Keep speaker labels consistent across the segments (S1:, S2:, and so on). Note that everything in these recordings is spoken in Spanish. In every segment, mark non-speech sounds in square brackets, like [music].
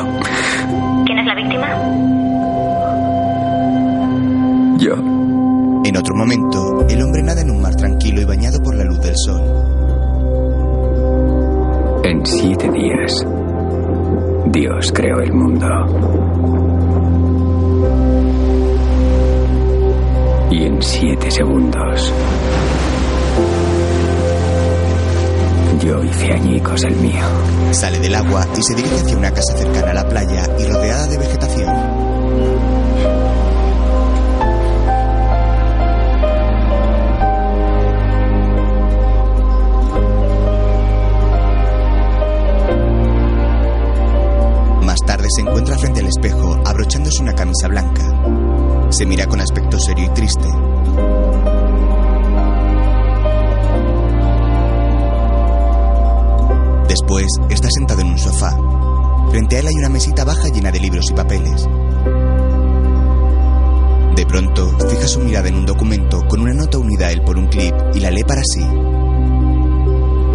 S1: suicidio.
S2: ¿Quién es la víctima?
S1: Yo.
S3: En otro momento, el hombre nada en un mar tranquilo y bañado por la luz del sol.
S1: En siete días, Dios creó el mundo. Y en siete segundos, añicos el mío.
S3: Sale del agua y se dirige hacia una casa cercana a la playa y rodeada de vegetación. Más tarde se encuentra frente al espejo, abrochándose una camisa blanca. Se mira con aspecto serio y triste. Frente a él hay una mesita baja llena de libros y papeles. De pronto, fija su mirada en un documento con una nota unida a él por un clip y la lee para sí.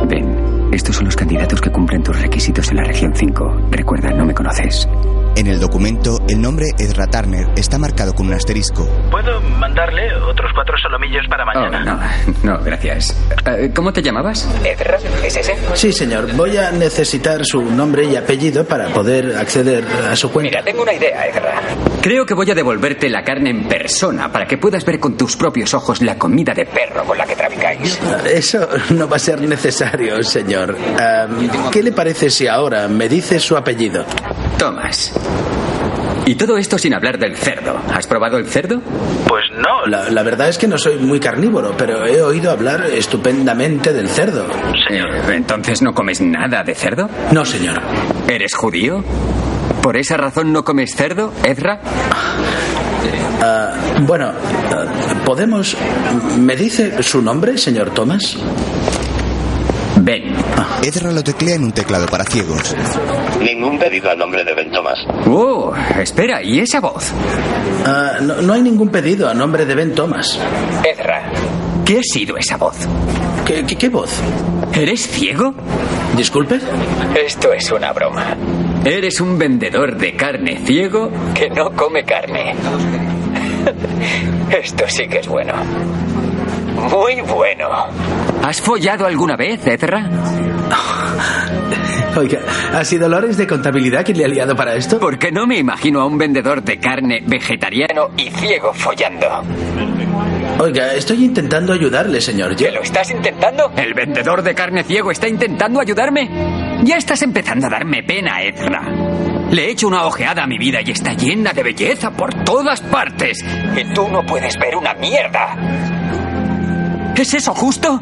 S1: Ven, estos son los candidatos que cumplen tus requisitos en la región 5. Recuerda, no me conoces.
S3: En el documento, el nombre Ezra Turner está marcado con un asterisco.
S4: ¿Puedo mandarle otros cuatro solomillos para
S1: Oh,
S4: mañana?
S1: no, [laughs] no, gracias. Eh, ¿Cómo te llamabas? Ezra, ¿es ese?
S5: Sí, señor. Voy a necesitar su nombre y apellido para poder acceder a su cuenta.
S1: Mira, tengo una idea, Ezra. Creo que voy a devolverte la carne en persona para que puedas ver con tus propios ojos la comida de perro con la que traficáis.
S5: Eso no va a ser necesario, señor. ¿Qué le parece si ahora me dice su apellido?
S1: Thomas. Y todo esto sin hablar del cerdo. ¿Has probado el cerdo?
S4: Pues no.
S5: La, la verdad es que no soy muy carnívoro, pero he oído hablar estupendamente del cerdo.
S4: Señor.
S1: ¿Entonces no comes nada de cerdo?
S5: No, señor.
S1: ¿Eres judío? ¿Por esa razón no comes cerdo, Ezra?
S5: Ah, bueno, ah, ¿podemos... ¿Me dice su nombre, señor Thomas?
S1: Ben.
S3: Ezra lo teclea en un teclado para ciegos.
S6: Ningún pedido a nombre de Ben Thomas.
S1: Oh, espera, ¿y esa voz?
S5: Ah, no, no hay ningún pedido a nombre de Ben Thomas.
S1: Ezra, ¿qué ha sido esa voz?
S5: ¿Qué, qué, qué voz?
S1: ¿Eres ciego?
S5: Disculpe.
S1: Esto es una broma. Eres un vendedor de carne ciego que no come carne. [laughs] Esto sí que es bueno. Muy bueno. ¿Has follado alguna vez, Ezra? [laughs]
S5: Oiga, ¿ha sido Lores de contabilidad quien le ha liado para esto?
S1: Porque no me imagino a un vendedor de carne vegetariano y ciego follando.
S5: Oiga, estoy intentando ayudarle, señor.
S1: ¿Que lo estás intentando? ¿El vendedor de carne ciego está intentando ayudarme? Ya estás empezando a darme pena, Ezra. Le he hecho una ojeada a mi vida y está llena de belleza por todas partes. Y tú no puedes ver una mierda. ¿Es eso justo?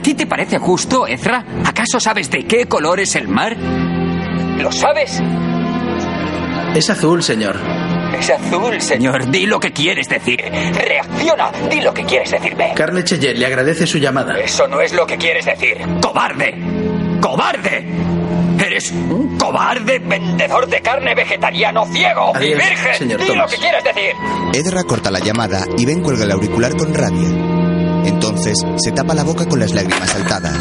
S1: ¿A ti te parece justo, Ezra? ¿Acaso sabes de qué color es el mar? ¿Lo sabes?
S5: Es azul, señor.
S1: Es azul, señor. Di lo que quieres decir. Reacciona. Di lo que quieres decirme.
S5: Carne Cheyenne le agradece su llamada.
S1: Eso no es lo que quieres decir. ¡Cobarde! ¡Cobarde! Eres un cobarde vendedor de carne vegetariano ciego y
S5: Adiós,
S1: virgen.
S5: señor
S1: Di
S5: Thomas.
S1: lo que quieres decir.
S3: Ezra corta la llamada y Ben cuelga el auricular con rabia. Entonces se tapa la boca con las lágrimas saltadas.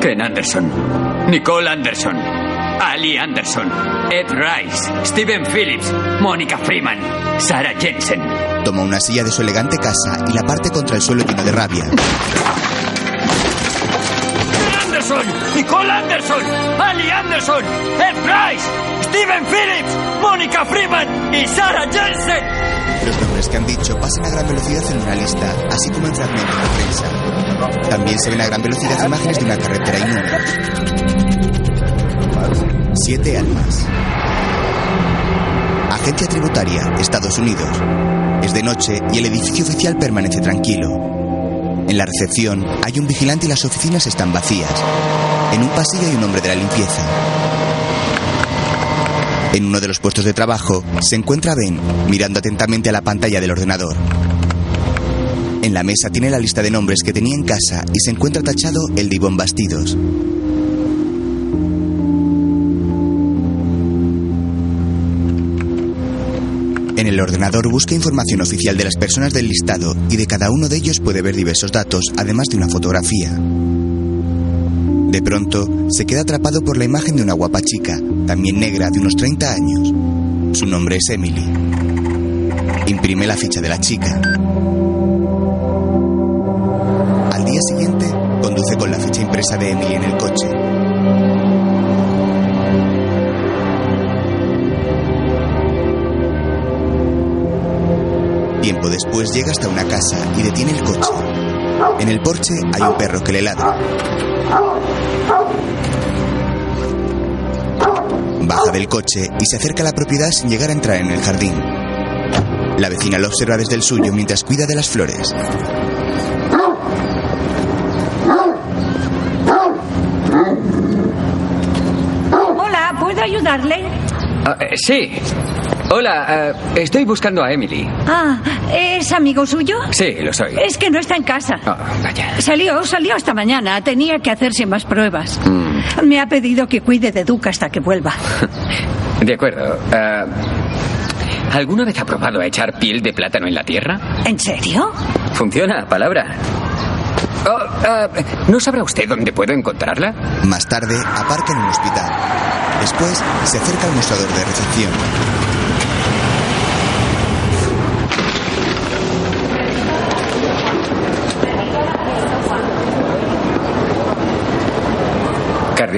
S1: Ken Anderson, Nicole Anderson, Ali Anderson, Ed Rice, Stephen Phillips, Mónica Freeman, Sarah Jensen.
S3: Toma una silla de su elegante casa y la parte contra el suelo lleno de rabia.
S1: Anderson, Nicole Anderson, Ali Anderson, Ed Rice, Stephen Phillips, Mónica Freeman y Sarah Jensen.
S3: Los nombres nombres que han dicho pasan a gran velocidad en una lista, así como en fragmentos de prensa. También se ven a gran velocidad imágenes de una carretera y números. Siete almas. Agencia Tributaria, Estados Unidos. Es de noche y el edificio oficial permanece tranquilo. En la recepción hay un vigilante y las oficinas están vacías. En un pasillo hay un hombre de la limpieza. En uno de los puestos de trabajo se encuentra Ben, mirando atentamente a la pantalla del ordenador. En la mesa tiene la lista de nombres que tenía en casa y se encuentra tachado el de Ivonne Bastidos. En el ordenador busca información oficial de las personas del listado y de cada uno de ellos puede ver diversos datos, además de una fotografía. De pronto, se queda atrapado por la imagen de una guapa chica, también negra, de unos 30 años. Su nombre es Emily. Imprime la ficha de la chica. Al día siguiente, conduce con la ficha impresa de Emily en el coche. Tiempo después llega hasta una casa y detiene el coche. En el porche hay un perro que le ladra. Baja del coche y se acerca a la propiedad sin llegar a entrar en el jardín. La vecina lo observa desde el suyo mientras cuida de las flores.
S7: Hola, ¿puedo ayudarle?
S1: Ah, eh, sí. Hola, eh, estoy buscando a Emily.
S7: Ah, ¿es amigo suyo?
S1: Sí, lo soy.
S7: Es que no está en casa.
S1: Ah, vaya.
S7: Salió, salió esta mañana. Tenía que hacerse más pruebas.
S1: Mm,
S7: Me ha pedido que cuide de Duke hasta que vuelva. [laughs]
S1: de acuerdo. Ah, ¿Alguna vez ha probado a echar piel de plátano en la tierra?
S7: ¿En serio?
S1: Funciona, palabra. Oh, ah, ¿No sabrá usted dónde puedo encontrarla?
S3: Más tarde, aparca en un hospital. Después, se acerca al mostrador de recepción.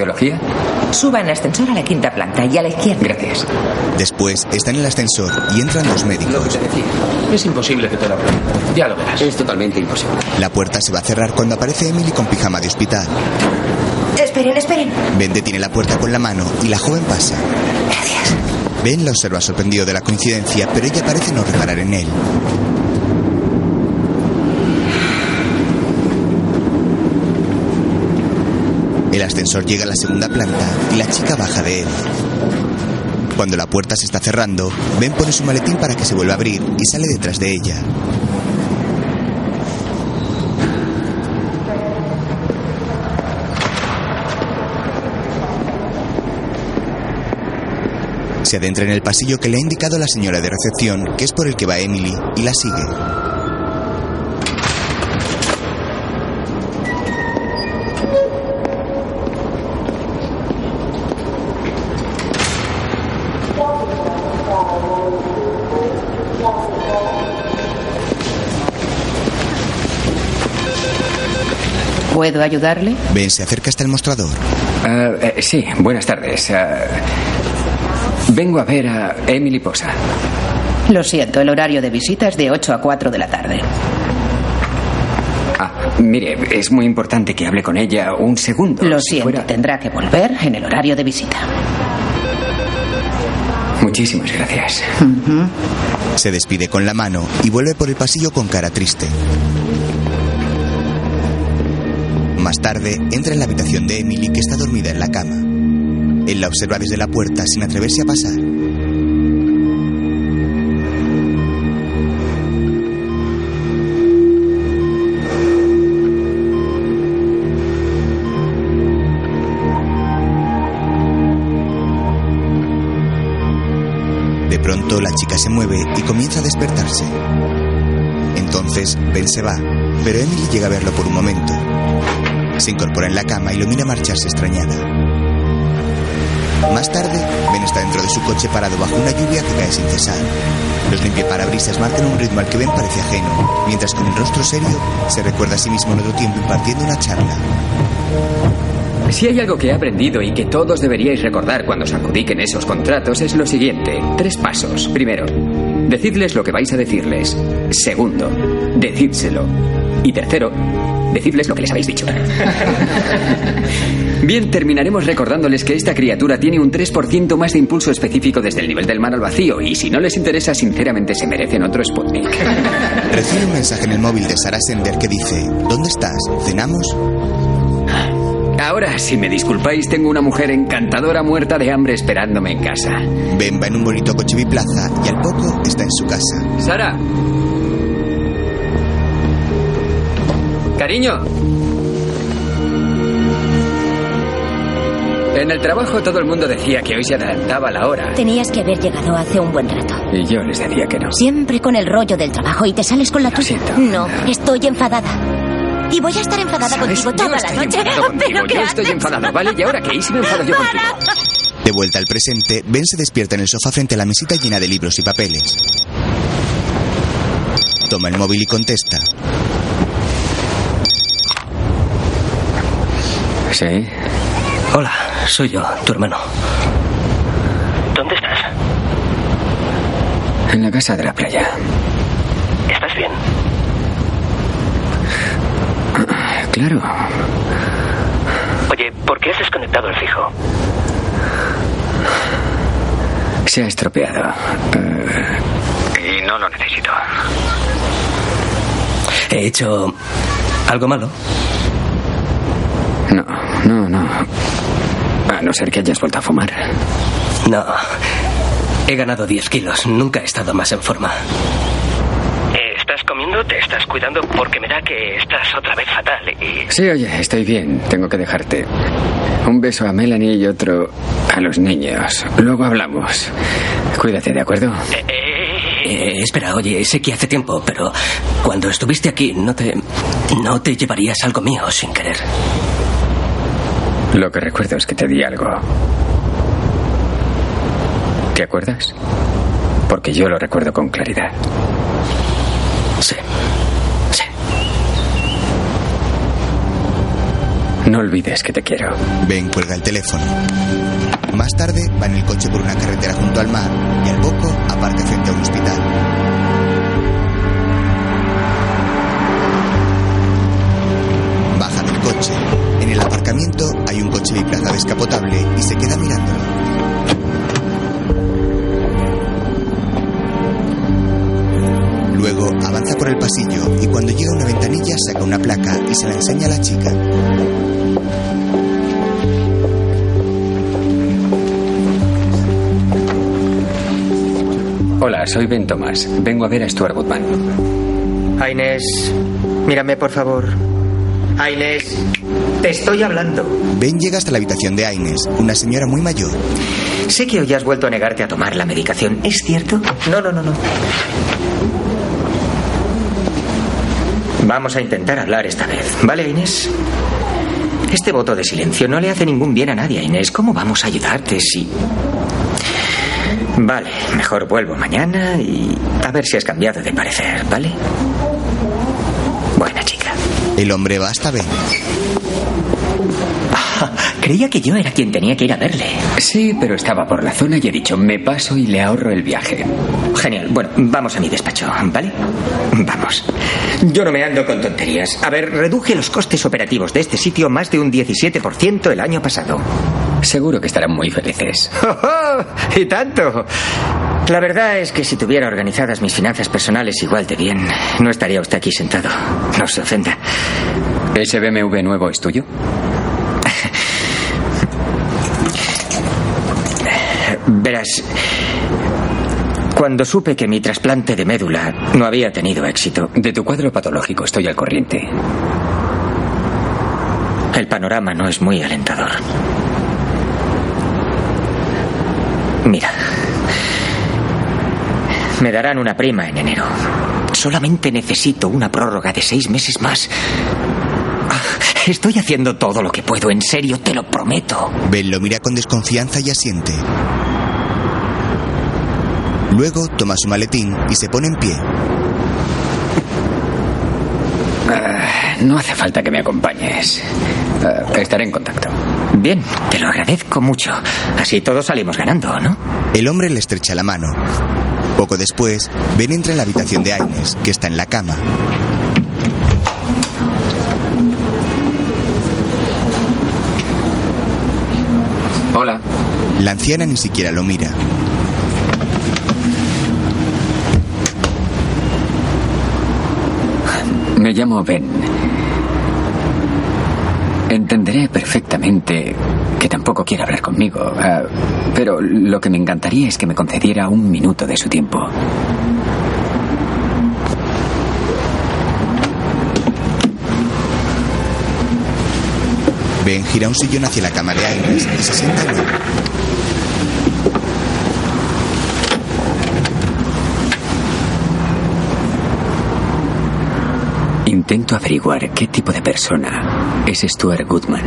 S1: ¿Cardiología?
S8: Suba en ascensor a la quinta planta y a la izquierda.
S1: Gracias.
S3: Después, está en el ascensor y entran dos médicos.
S5: Es imposible que te lo apruebe. Ya lo verás.
S1: Es totalmente imposible.
S3: La puerta se va a cerrar cuando aparece Emily con pijama de hospital.
S8: Esperen, esperen.
S3: Ben detiene la puerta con la mano y la joven pasa.
S8: Gracias.
S3: Ben la observa sorprendido de la coincidencia, pero ella parece no reparar en él. El ascensor llega a la segunda planta y la chica baja de él. Cuando la puerta se está cerrando, Ben pone su maletín para que se vuelva a abrir y sale detrás de ella. Se adentra en el pasillo que le ha indicado la señora de recepción, que es por el que va Emily, y la sigue.
S8: ¿Puedo ayudarle?
S3: Ben se acerca hasta el mostrador.
S1: Ah, eh, sí, buenas tardes. Ah, vengo a ver a Emily Posa.
S8: Lo siento, el horario de visita es de 8 a 4 de la tarde.
S1: Ah, mire, es muy importante que hable con ella un segundo.
S8: Lo
S1: Si
S8: siento,
S1: fuera-
S8: tendrá que volver en el horario de visita.
S1: Muchísimas gracias.
S3: Se despide con la mano y vuelve por el pasillo con cara triste. Más tarde, entra en la habitación de Emily que está dormida en la cama. Él la observa desde la puerta sin atreverse a pasar. De pronto la chica se mueve y comienza a despertarse. Entonces Ben se va, pero Emily llega a verlo por un momento. Se incorpora en la cama y lo mira marcharse extrañada. Más tarde, Ben está dentro de su coche parado bajo una lluvia que cae sin cesar. Los limpiaparabrisas marcan un ritmo al que Ben parece ajeno, mientras con el rostro serio se recuerda a sí mismo en otro tiempo impartiendo una charla.
S1: Si hay algo que he aprendido y que todos deberíais recordar cuando os adjudiquen esos contratos es lo siguiente. Tres pasos. Primero, decidles lo que vais a decirles. Segundo, decídselo. Y tercero, decidles lo que les habéis dicho. Bien, terminaremos recordándoles que esta criatura tiene un 3% más de impulso específico desde el nivel del mar al vacío y si no les interesa, sinceramente se merecen otro Sputnik.
S3: Recibe un mensaje en el móvil de Sarah Sender que dice, ¿Dónde estás? ¿Cenamos?
S1: Ahora, si me disculpáis, tengo una mujer encantadora muerta de hambre esperándome en casa.
S3: Ben va en un bonito coche biplaza y al poco está en su casa.
S1: Sara. Cariño. En el trabajo todo el mundo decía que hoy se adelantaba la hora.
S9: Tenías que haber llegado hace un buen rato.
S1: Y yo les decía que no.
S9: Siempre con el rollo del trabajo y te sales con la
S1: Lo
S9: tuya.
S1: siento.
S9: No, estoy enfadada. Y voy a estar enfadada
S1: ¿Sabes?
S9: contigo
S1: Yo
S9: toda la noche. [laughs] Pero ¿qué
S1: yo estoy
S9: haces?
S1: enfadado, ¿vale? ¿Y ahora qué? ¿Y si me enfado yo contigo?
S3: De vuelta al presente, Ben se despierta en el sofá frente a la mesita llena de libros y papeles. Toma el móvil y contesta.
S1: Sí.
S10: Hola, soy yo, tu hermano.
S6: ¿Dónde estás?
S1: En la casa de la playa.
S6: ¿Estás bien? [clears throat]
S1: Claro.
S6: Oye, ¿por qué has desconectado el fijo?
S1: Se ha estropeado. Y no lo necesito.
S10: He hecho algo malo.
S1: No, no, no. A no ser que hayas vuelto a fumar.
S10: No. He ganado 10 kilos. Nunca he estado más en forma.
S6: Eh, ¿Estás comiendo? ¿Te estás cuidando? Porque me da que estás otra vez fatal y...
S1: Sí, oye, estoy bien. Tengo que dejarte. Un beso a Melanie y otro a los niños. Luego hablamos. Cuídate, ¿de acuerdo?
S10: Eh, espera, oye, sé que hace tiempo, pero cuando estuviste aquí no te no te llevarías algo mío sin querer.
S1: Lo que recuerdo es que te di algo. ¿Te acuerdas? Porque yo lo recuerdo con claridad.
S10: Sí. Sí.
S1: No olvides que te quiero.
S3: Ben cuelga el teléfono. Más tarde va en el coche por una carretera junto al mar y al poco aparca frente a un hospital. Baja del coche. En el aparcamiento hay un coche biplaza descapotable y se queda mirándolo. Luego avanza por el pasillo y cuando llega a una ventanilla saca una placa y se la enseña a la chica.
S1: Hola, soy Ben Thomas. Vengo a ver a Stuart Woodman.
S11: A Inés, mírame por favor. A Inés, te estoy hablando.
S3: Ben llega hasta la habitación de Aines, una señora muy mayor.
S11: Sé que hoy has vuelto a negarte a tomar la medicación, ¿es cierto? No, no, no, no. Vamos a intentar hablar esta vez, ¿vale, Inés? Este voto de silencio no le hace ningún bien a nadie, Inés. ¿Cómo vamos a ayudarte si... Vale, mejor vuelvo mañana y a ver si has cambiado de parecer, ¿vale? Buena chica.
S3: El hombre va hasta Ben.
S11: Creía que yo era quien tenía que ir a verle.
S1: Sí, pero estaba por la zona y he dicho, me paso y le ahorro el viaje.
S11: Genial. Bueno, vamos a mi despacho, ¿vale? Vamos. Yo no me ando con tonterías. A ver, reduje los costes operativos de este sitio más de un 17% el año pasado.
S1: Seguro que estarán muy felices. [laughs]
S11: ¡Y tanto! La verdad es que si tuviera organizadas mis finanzas personales igual de bien, no estaría usted aquí sentado. No se ofenda.
S1: ¿Ese BMW nuevo es tuyo?
S11: Verás, cuando supe que mi trasplante de médula no había tenido éxito,
S1: De tu cuadro patológico estoy al corriente.
S11: el panorama no es muy alentador. Mira, me darán una prima en enero. Solamente necesito una prórroga de seis meses más. Ah, Estoy haciendo todo lo que puedo, en serio, te lo prometo.
S3: Ben lo mira con desconfianza y asiente. Luego toma su maletín y se pone en pie.
S1: Ah, no hace falta que me acompañes. Ah, estaré en contacto.
S11: Bien, te lo agradezco mucho. Así todos salimos ganando, ¿no?
S3: El hombre le estrecha la mano. Poco después, Ben entra en la habitación de Agnes, que está en la cama.
S1: Hola.
S3: La anciana ni siquiera lo mira.
S1: Llamo Ben. Entenderé perfectamente que tampoco quiere hablar conmigo, ah, pero lo que me encantaría es que me concediera un minuto de su tiempo.
S3: Ben gira un sillón hacia la cama de Agnes y se sienta.
S1: Intento averiguar qué tipo de persona es Stuart Goodman.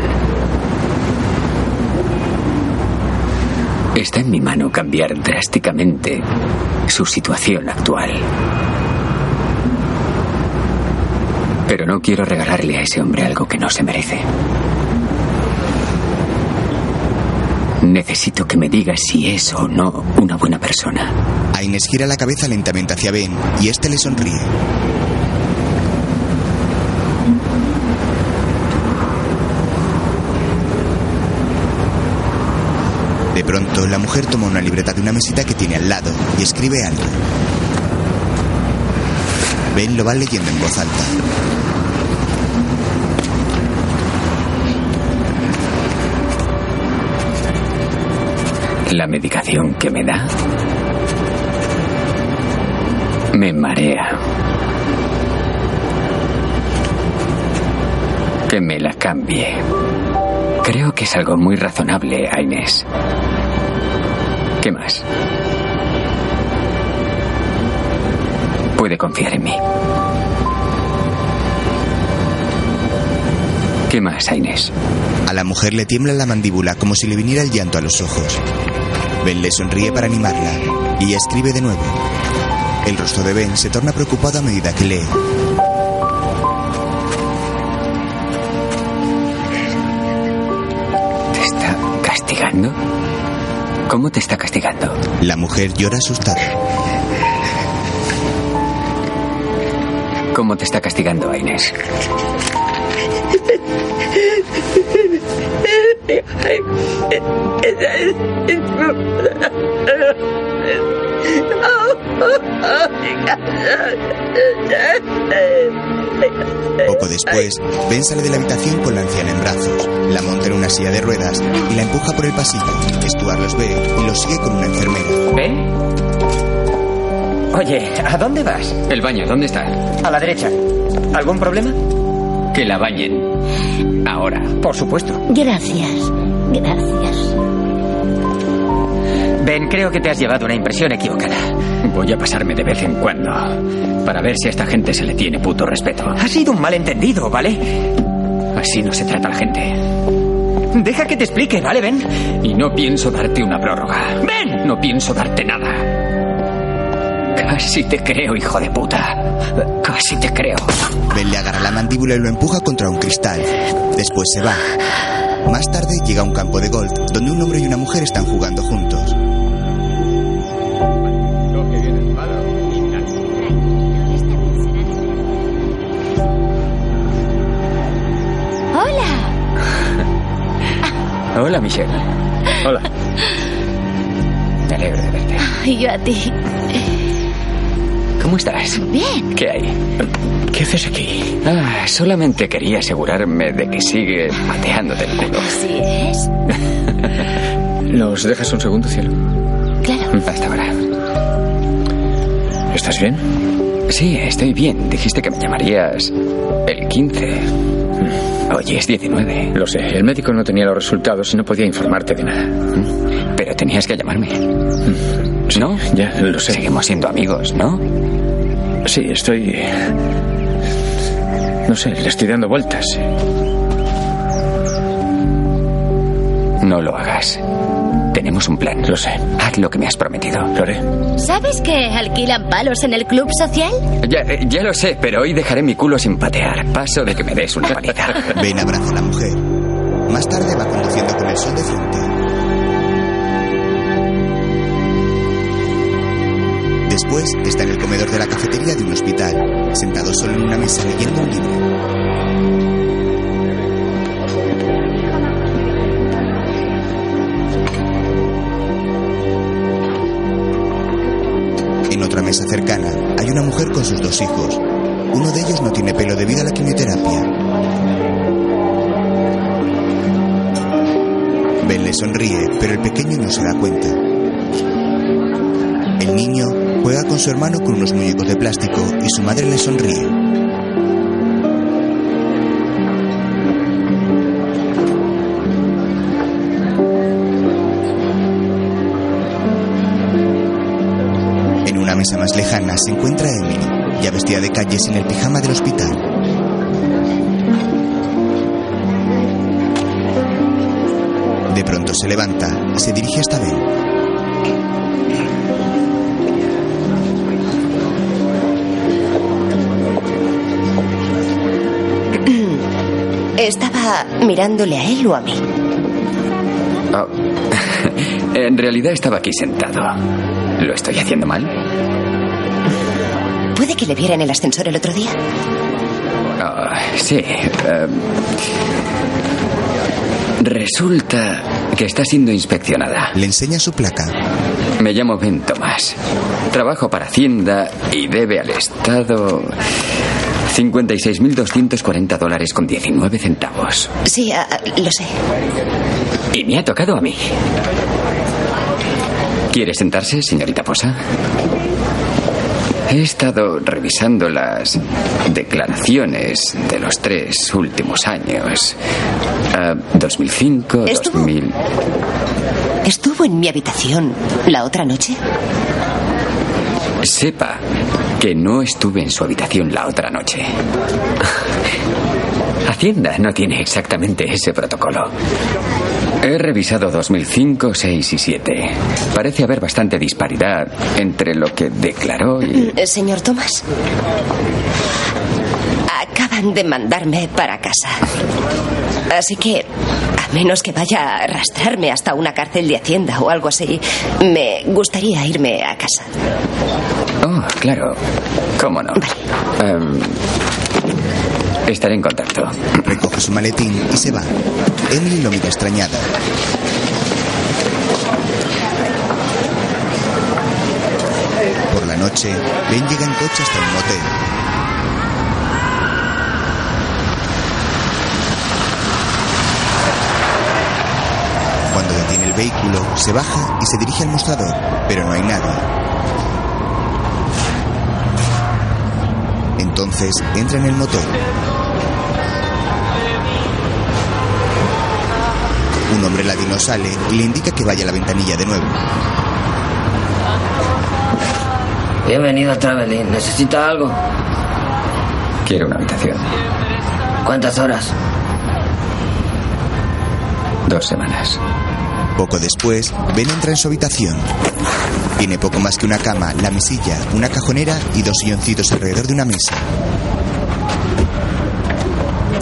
S1: Está en mi mano cambiar drásticamente su situación actual. Pero no quiero regalarle a ese hombre algo que no se merece. Necesito que me diga si es o no una buena persona.
S3: Agnes gira la cabeza lentamente hacia Ben y este le sonríe. De pronto, la mujer toma una libreta de una mesita que tiene al lado y escribe algo. Ben lo va leyendo en voz alta.
S1: La medicación que me da me marea. Que me la cambie. Creo que es algo muy razonable, Inés. ¿Qué más? Puede confiar en mí. ¿Qué más, Inés?
S3: A la mujer le tiembla la mandíbula como si le viniera el llanto a los ojos. Ben le sonríe para animarla y escribe de nuevo. El rostro de Ben se torna preocupado a medida que lee.
S1: ¿Te está castigando? ¿Cómo te está castigando?
S3: La mujer llora asustada.
S1: ¿Cómo te está castigando, Inés? [laughs]
S3: Poco después, Ben sale de la habitación con la anciana en brazos, la monta en una silla de ruedas y la empuja por el pasillo. Stuart los ve y los sigue con una enfermera.
S11: ¿Ben? Oye, ¿a dónde vas?
S1: El baño, ¿dónde está?
S11: A la derecha. ¿Algún problema?
S1: Que la bañen. Ahora.
S11: Por supuesto.
S9: Gracias. Gracias.
S11: Ben, creo que te has llevado una impresión equivocada.
S1: Voy a pasarme de vez en cuando para ver si a esta gente se le tiene puto respeto.
S11: Ha sido un malentendido, ¿vale?
S1: Así no se trata a la gente.
S11: Deja que te explique, ¿vale, Ben?
S1: Y no pienso darte una prórroga.
S11: ¡Ben!
S1: No pienso darte nada. Casi te creo, hijo de puta. Casi te creo.
S3: Ben le agarra la mandíbula y lo empuja contra un cristal. Después se va. Más tarde llega a un campo de golf donde un hombre y una mujer están jugando juntos.
S9: Hola,
S1: Michelle. Hola. Me alegro de verte.
S9: Y yo a ti.
S1: ¿Cómo estás?
S9: Bien.
S1: ¿Qué hay? ¿Qué haces aquí? Ah, solamente quería asegurarme de que sigue pateándote el culo.
S9: Así es.
S1: ¿Nos dejas un segundo, cielo?
S9: Claro.
S1: Hasta ahora.
S12: ¿Estás bien?
S1: Sí, estoy bien. Dijiste que me llamarías el 15. Hoy es 19.
S12: Lo sé. El médico no tenía los resultados y no podía informarte de nada.
S1: Pero tenías que llamarme. ¿No?
S12: Ya, lo sé.
S1: Seguimos siendo amigos, ¿no?
S12: Sí, estoy... No sé, le estoy dando vueltas.
S1: No lo hagas. Tenemos un plan.
S12: Lo sé.
S1: Haz lo que me has prometido.
S12: Lo haré.
S9: ¿Sabes que alquilan palos en el club social?
S1: Ya, eh, ya lo sé, pero hoy dejaré mi culo sin patear. Paso de que me des una paliza. [laughs]
S3: Ben abraza a la mujer. Más tarde va conduciendo con el sol de frente. después está en el comedor de la cafetería de un hospital, sentado solo en una mesa leyendo un libro. Sus dos hijos. Uno de ellos no tiene pelo debido a la quimioterapia. Ben le sonríe, pero el pequeño no se da cuenta. El niño juega con su hermano con unos muñecos de plástico y su madre le sonríe. En una mesa más lejana se encuentra Emily, ya vestida de calles en el pijama del hospital. De pronto se levanta y se dirige hasta Ben.
S13: ¿Estaba mirándole a él o a mí?
S1: Oh. [laughs] en realidad estaba aquí sentado. ¿Lo estoy haciendo mal?
S13: ¿Puede que le viera en el ascensor el otro día?
S1: Oh, sí. eh, resulta que está siendo inspeccionada.
S3: Le enseña su placa.
S1: Me llamo Ben Tomás. Trabajo para Hacienda y debe al Estado 56.240 dólares con 19 centavos.
S13: Sí, ah, ah, lo sé.
S1: Y me ha tocado a mí. ¿Quiere sentarse, señorita Posa? He estado revisando las declaraciones de los tres últimos años. Ah, 2005,
S13: Estuvo-
S1: 2000.
S13: ¿Estuvo en mi habitación la otra noche?
S1: Sepa que no estuve en su habitación la otra noche. [laughs] Hacienda no tiene exactamente ese protocolo. He revisado 2005, 6 y 7. Parece haber bastante disparidad entre lo que declaró y...
S13: Eh, Señor Thomas. Acaban de mandarme para casa. Así que, a menos que vaya a arrastrarme hasta una cárcel de Hacienda o algo así, me gustaría irme a casa.
S1: Oh, claro. ¿Cómo no? Em, estaré en contacto.
S3: Su maletín y se va. Emily lo mira extrañada. Por la noche, Ben llega en coche hasta un motel. Cuando detiene el vehículo, se baja y se dirige al mostrador, pero no hay nadie. Entonces entra en el motel. Un hombre ladino sale y le indica que vaya a la ventanilla de nuevo.
S14: Bienvenido a Travelin. ¿Necesita algo?
S1: Quiero una habitación.
S14: ¿Cuántas horas?
S1: Dos semanas.
S3: Poco después, Ben entra en su habitación. Tiene poco más que una cama, la mesilla, una cajonera y dos silloncitos alrededor de una mesa.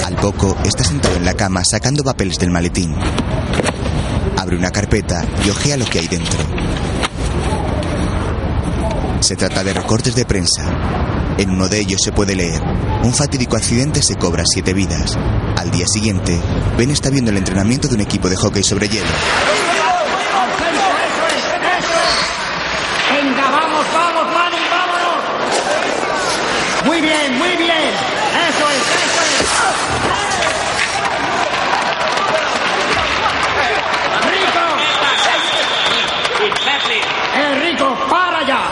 S3: Al poco, está sentado en la cama sacando papeles del maletín. Abre una carpeta y ojea lo que hay dentro. Se trata de recortes de prensa. En uno de ellos se puede leer, un fatídico accidente se cobra siete vidas. Al día siguiente, Ben está viendo el entrenamiento de un equipo de hockey sobre hielo.
S15: Venga, vamos, vamos, Manny, vámonos. Muy bien, muy bien. Eso es, eso es. ¡Rico! ¡Eh, Rico, para ya!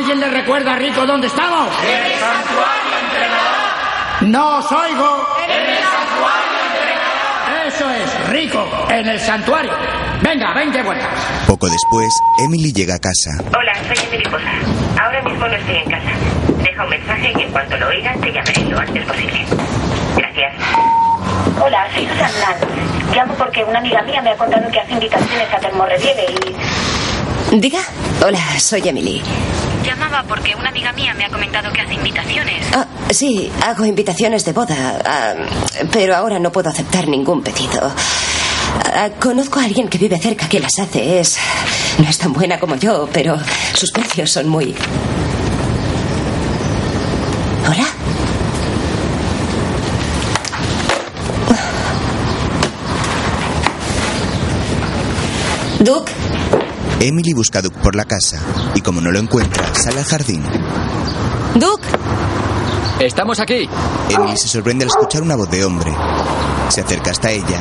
S15: ¿Alguien le recuerda a Rico dónde estamos?
S16: En el santuario, entrenador.
S15: No os oigo.
S16: En el santuario, entrenador.
S15: Eso es, Rico, en el santuario. Venga, 20 vueltas.
S3: Poco después, Emily llega a casa.
S17: Hola, soy Emily Posa. Ahora mismo no estoy en casa. Deja un mensaje y en cuanto lo oiga te llamaré lo antes posible. Gracias.
S2: Hola, soy Susan Land. Llamo porque una amiga mía me ha contado que hace invitaciones a Termorrelieve y...
S13: Diga. Hola, soy Emily.
S2: Llamaba porque una amiga mía me ha comentado que hace invitaciones.
S13: Ah, sí, hago invitaciones de boda, ah, pero ahora no puedo aceptar ningún pedido. Ah, conozco a alguien que vive cerca que las hace. Es. No es tan buena como yo, pero sus precios son muy. ¿Hola? Duke,
S3: Emily busca a Duke por la casa y como no lo encuentra, sale al jardín.
S13: Duke.
S1: Estamos aquí.
S3: Emily se sorprende al escuchar una voz de hombre. Se acerca hasta ella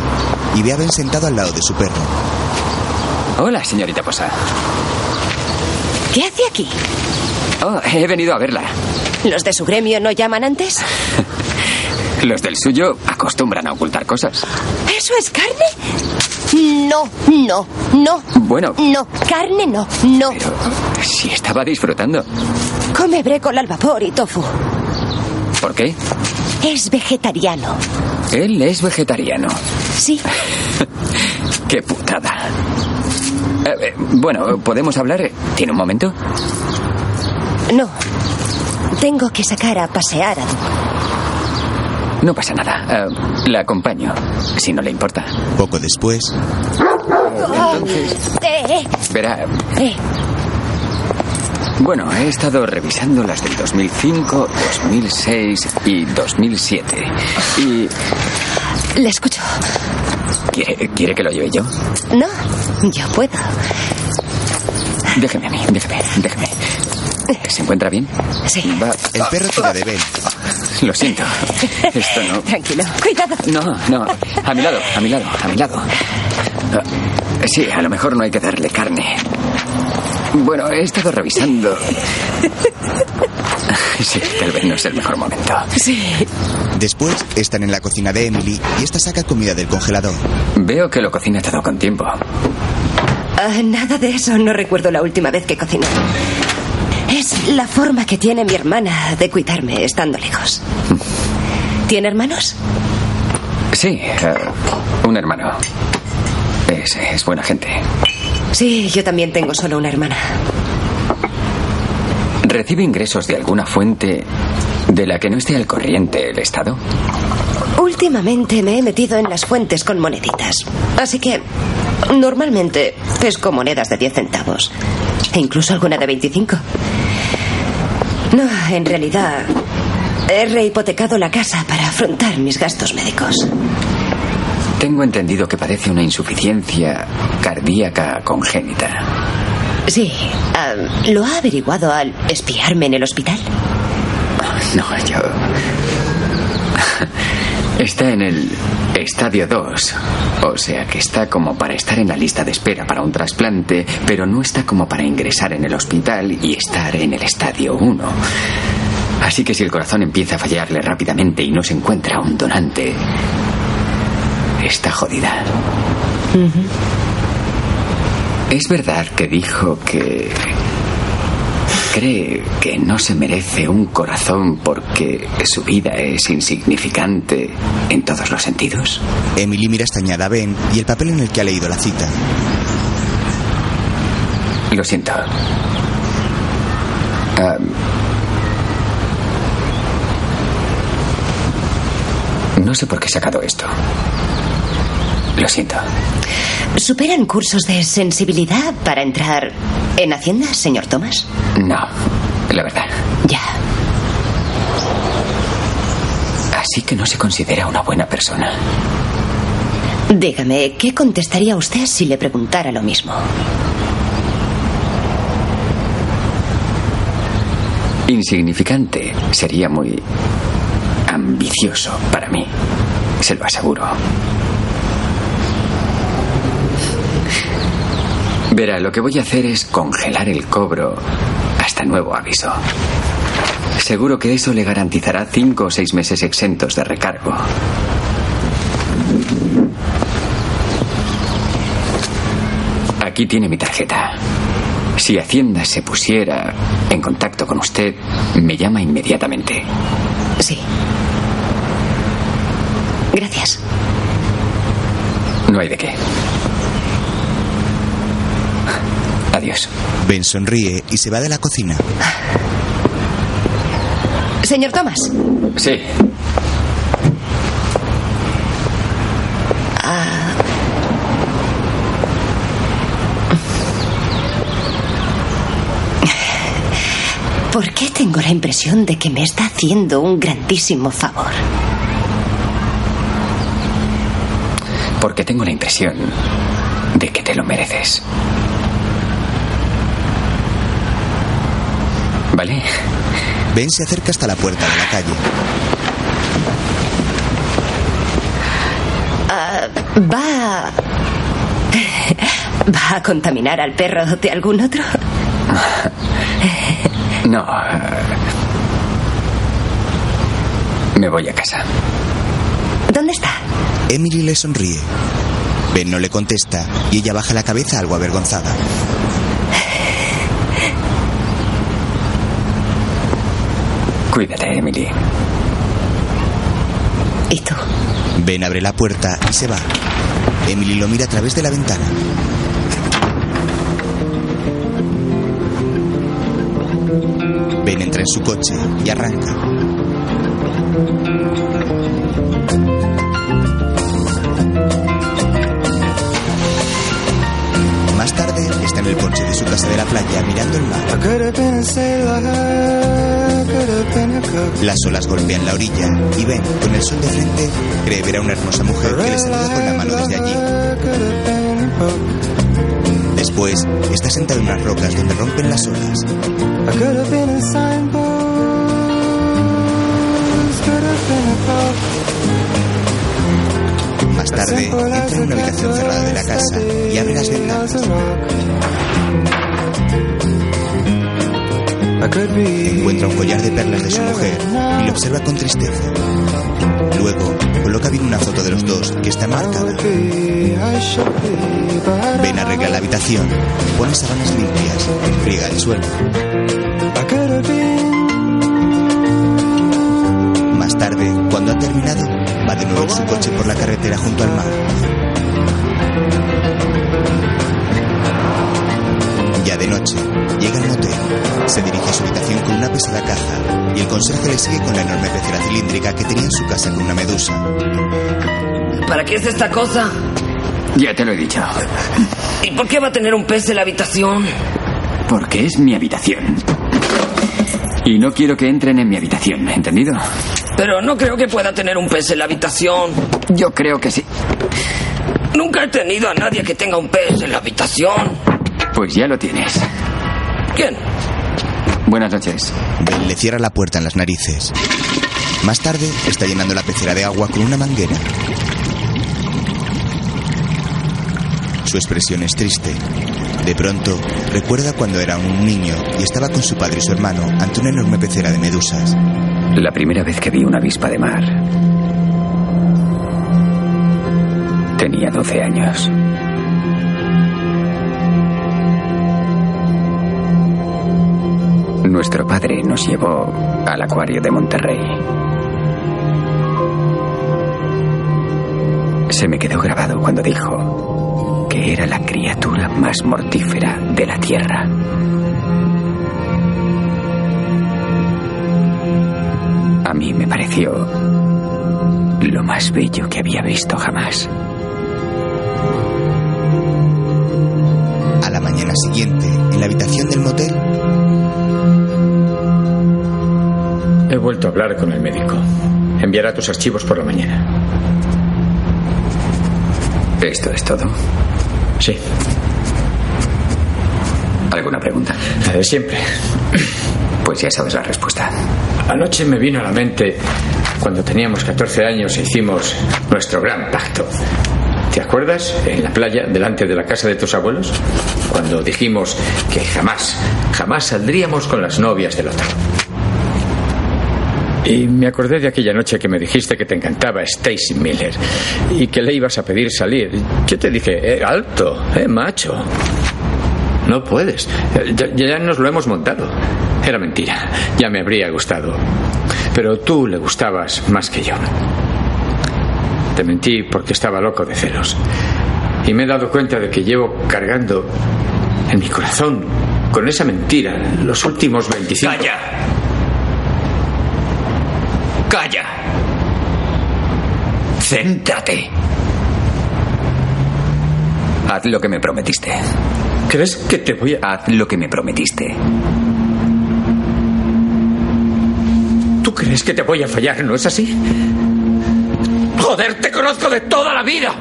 S3: y ve a Ben sentado al lado de su perro.
S1: Hola, señorita Posa.
S13: ¿qué hace aquí?
S1: Oh, he venido a verla.
S13: ¿Los de su gremio no llaman antes? [laughs]
S1: Los del suyo acostumbran a ocultar cosas.
S13: ¿Eso es carne? No, no, no.
S1: Bueno,
S13: No, carne no, no.
S1: si estaba disfrutando.
S13: Come brécol al vapor y tofu.
S1: ¿Por qué?
S13: Es vegetariano.
S1: Él es vegetariano.
S13: Sí. [laughs]
S1: Qué putada. Eh, eh, bueno, ¿podemos hablar? ¿Tiene un momento?
S13: No. Tengo que sacar a pasear a.
S1: No pasa nada. Eh, la acompaño, si no le importa.
S3: Poco después,
S13: Eh, eh,
S1: Verá,
S13: eh.
S1: bueno, he estado revisando las del 2005, 2006 y 2007. Y...
S13: Le escucho.
S1: ¿Quiere, ¿Quiere que lo lleve yo?
S13: No, yo puedo.
S1: Déjeme a mí, déjeme, déjeme. ¿Se encuentra bien?
S13: Sí.
S1: Va.
S3: el perro tira de Ben.
S1: Lo siento. Esto no.
S13: Tranquilo. Cuidado.
S1: No, no. A mi lado, a mi lado, a mi lado. Ah, Sí, a lo mejor no hay que darle carne. Bueno, he estado revisando. Sí, tal vez no es el mejor momento.
S13: Sí.
S3: Después están en la cocina de Emily y esta saca comida del congelador.
S1: Veo que lo cocina todo con tiempo.
S13: Ah, nada de eso. No recuerdo la última vez que cociné. Es la forma que tiene mi hermana de cuidarme estando lejos. ¿Tiene hermanos?
S1: Sí, eh, un hermano. Es, es buena gente.
S13: Sí, yo también tengo solo una hermana.
S1: ¿Recibe ingresos de alguna fuente de la que no esté al corriente el Estado?
S13: Últimamente me he metido en las fuentes con moneditas. Así que normalmente pesco monedas de 10 centavos. E incluso alguna de 25. No, en realidad he rehipotecado la casa para afrontar mis gastos médicos.
S1: Tengo entendido que padece una insuficiencia cardíaca congénita.
S13: Sí, ah, ¿lo ha averiguado al espiarme en el hospital?
S1: No, yo... Está en el estadio 2. O sea que está como para estar en la lista de espera para un trasplante, pero no está como para ingresar en el hospital y estar en el estadio 1. Así que si el corazón empieza a fallarle rápidamente y no se encuentra un donante, está jodida. Es verdad que dijo que cree que no se merece un corazón porque su vida es insignificante en todos los sentidos.
S3: Emily mira extrañada a Ben y el papel en el que ha leído la cita.
S1: Lo siento. No sé por qué he sacado esto. Lo siento.
S13: ¿Superan cursos de sensibilidad para entrar en Hacienda, señor Thomas?
S1: No, la verdad.
S13: Ya.
S1: Así que no se considera una buena persona.
S13: Dígame, ¿qué contestaría usted si le preguntara lo mismo?
S1: Insignificante sería muy ambicioso para mí. Se lo aseguro. Verá, lo que voy a hacer es congelar el cobro hasta nuevo aviso. Seguro que eso le garantizará cinco o seis meses exentos de recargo. Aquí tiene mi tarjeta. Si Hacienda se pusiera en contacto con usted, me llama inmediatamente.
S13: Sí. Gracias.
S1: No hay de qué.
S3: Ben sonríe y se va de la cocina.
S13: Señor Thomas.
S1: Sí.
S13: Ah. ¿Por qué tengo la impresión de que me está haciendo un grandísimo favor?
S1: Porque tengo la impresión de que te lo mereces. ¿Vale?
S3: Ben se acerca hasta la puerta de la calle.
S13: Ah, ¿Va. [laughs] ¿Va a contaminar al perro de algún otro? [laughs]
S1: No. Me voy a casa.
S13: ¿Dónde está?
S3: Emily le sonríe. Ben no le contesta y ella baja la cabeza algo avergonzada.
S1: Cuídate, Emily.
S13: ¿Y tú?
S3: Ben abre la puerta y se va. Emily lo mira a través de la ventana. Ben entra en su coche y arranca. Más tarde está en el porche de su casa de la playa mirando el mar. Las olas golpean la orilla y Ben, con el sol de frente, cree ver a una hermosa mujer que le saluda con la mano desde allí. Después, está sentado en unas rocas donde rompen las olas. Más tarde, entra en una habitación cerrada de la casa y abre las ventanas. Encuentra un collar de perlas de su mujer y lo observa con tristeza. Luego, coloca bien una foto de los dos que está marcada. Ben arregla la habitación, pone sábanas limpias, friega el suelo. Más tarde, cuando ha terminado, va de nuevo en su coche por la carretera junto al mar. Ya de noche, llega al motel, se dirige a su habitación con una pesada caja y el conserje le sigue con la enorme pecera cilíndrica que tenía en su casa con una medusa.
S14: ¿Para qué es esta cosa?
S1: Ya te lo he dicho.
S14: ¿Y por qué va a tener un pez en la habitación?
S1: Porque es mi habitación. Y no quiero que entren en mi habitación, ¿entendido?
S14: Pero no creo que pueda tener un pez en la habitación.
S1: Yo creo que sí.
S14: Nunca he tenido a nadie que tenga un pez en la habitación.
S1: Pues ya lo tienes.
S14: ¿Quién?
S1: Buenas noches.
S3: Ben le cierra la puerta en las narices. Más tarde, está llenando la pecera de agua con una manguera. Su expresión es triste. De pronto, recuerda cuando era un niño y estaba con su padre y su hermano ante una enorme pecera de medusas.
S1: La primera vez que vi una avispa de mar. Tenía 12 años. Nuestro padre nos llevó al acuario de Monterrey. Se me quedó grabado cuando dijo que era la criatura más mortífera de la Tierra. A mí me pareció lo más bello que había visto jamás.
S3: A la mañana siguiente, en la habitación del motel,
S12: vuelto a hablar con el médico. Enviará tus archivos por la mañana.
S1: ¿Esto es todo?
S12: Sí.
S1: ¿Alguna pregunta?
S12: De siempre.
S1: Pues ya sabes la respuesta.
S12: Anoche me vino a la mente cuando teníamos 14 años e hicimos nuestro gran pacto. ¿Te acuerdas? En la playa, delante de la casa de tus abuelos. Cuando dijimos que jamás, jamás saldríamos con las novias del otro. Y me acordé de aquella noche que me dijiste que te encantaba Stacy Miller y que le ibas a pedir salir. Yo te dije, eh, alto, eh, macho. No puedes. Ya, ya nos lo hemos montado. Era mentira. Ya me habría gustado. Pero tú le gustabas más que yo. Te mentí porque estaba loco de celos. Y me he dado cuenta de que llevo cargando en mi corazón con esa mentira los últimos 25.
S1: ¡Calla! ¡Calla! Céntrate. Haz lo que me prometiste.
S12: ¿Crees que te voy a...?
S1: Haz lo que me prometiste.
S12: ¿Tú crees que te voy a fallar, no es así? Joder, te conozco de toda la vida.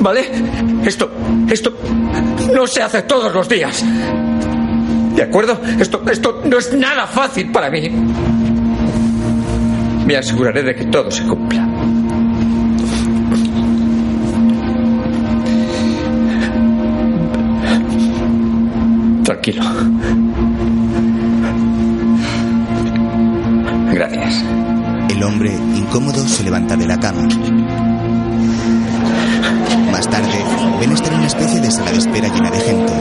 S12: ¿Vale? Esto, esto no se hace todos los días. ¿De acuerdo? Esto, esto no es nada fácil para mí. Me aseguraré de que todo se cumpla. Tranquilo.
S1: Gracias.
S3: El hombre, incómodo, se levanta de la cama. Ben está en una especie de sala de espera llena de gente.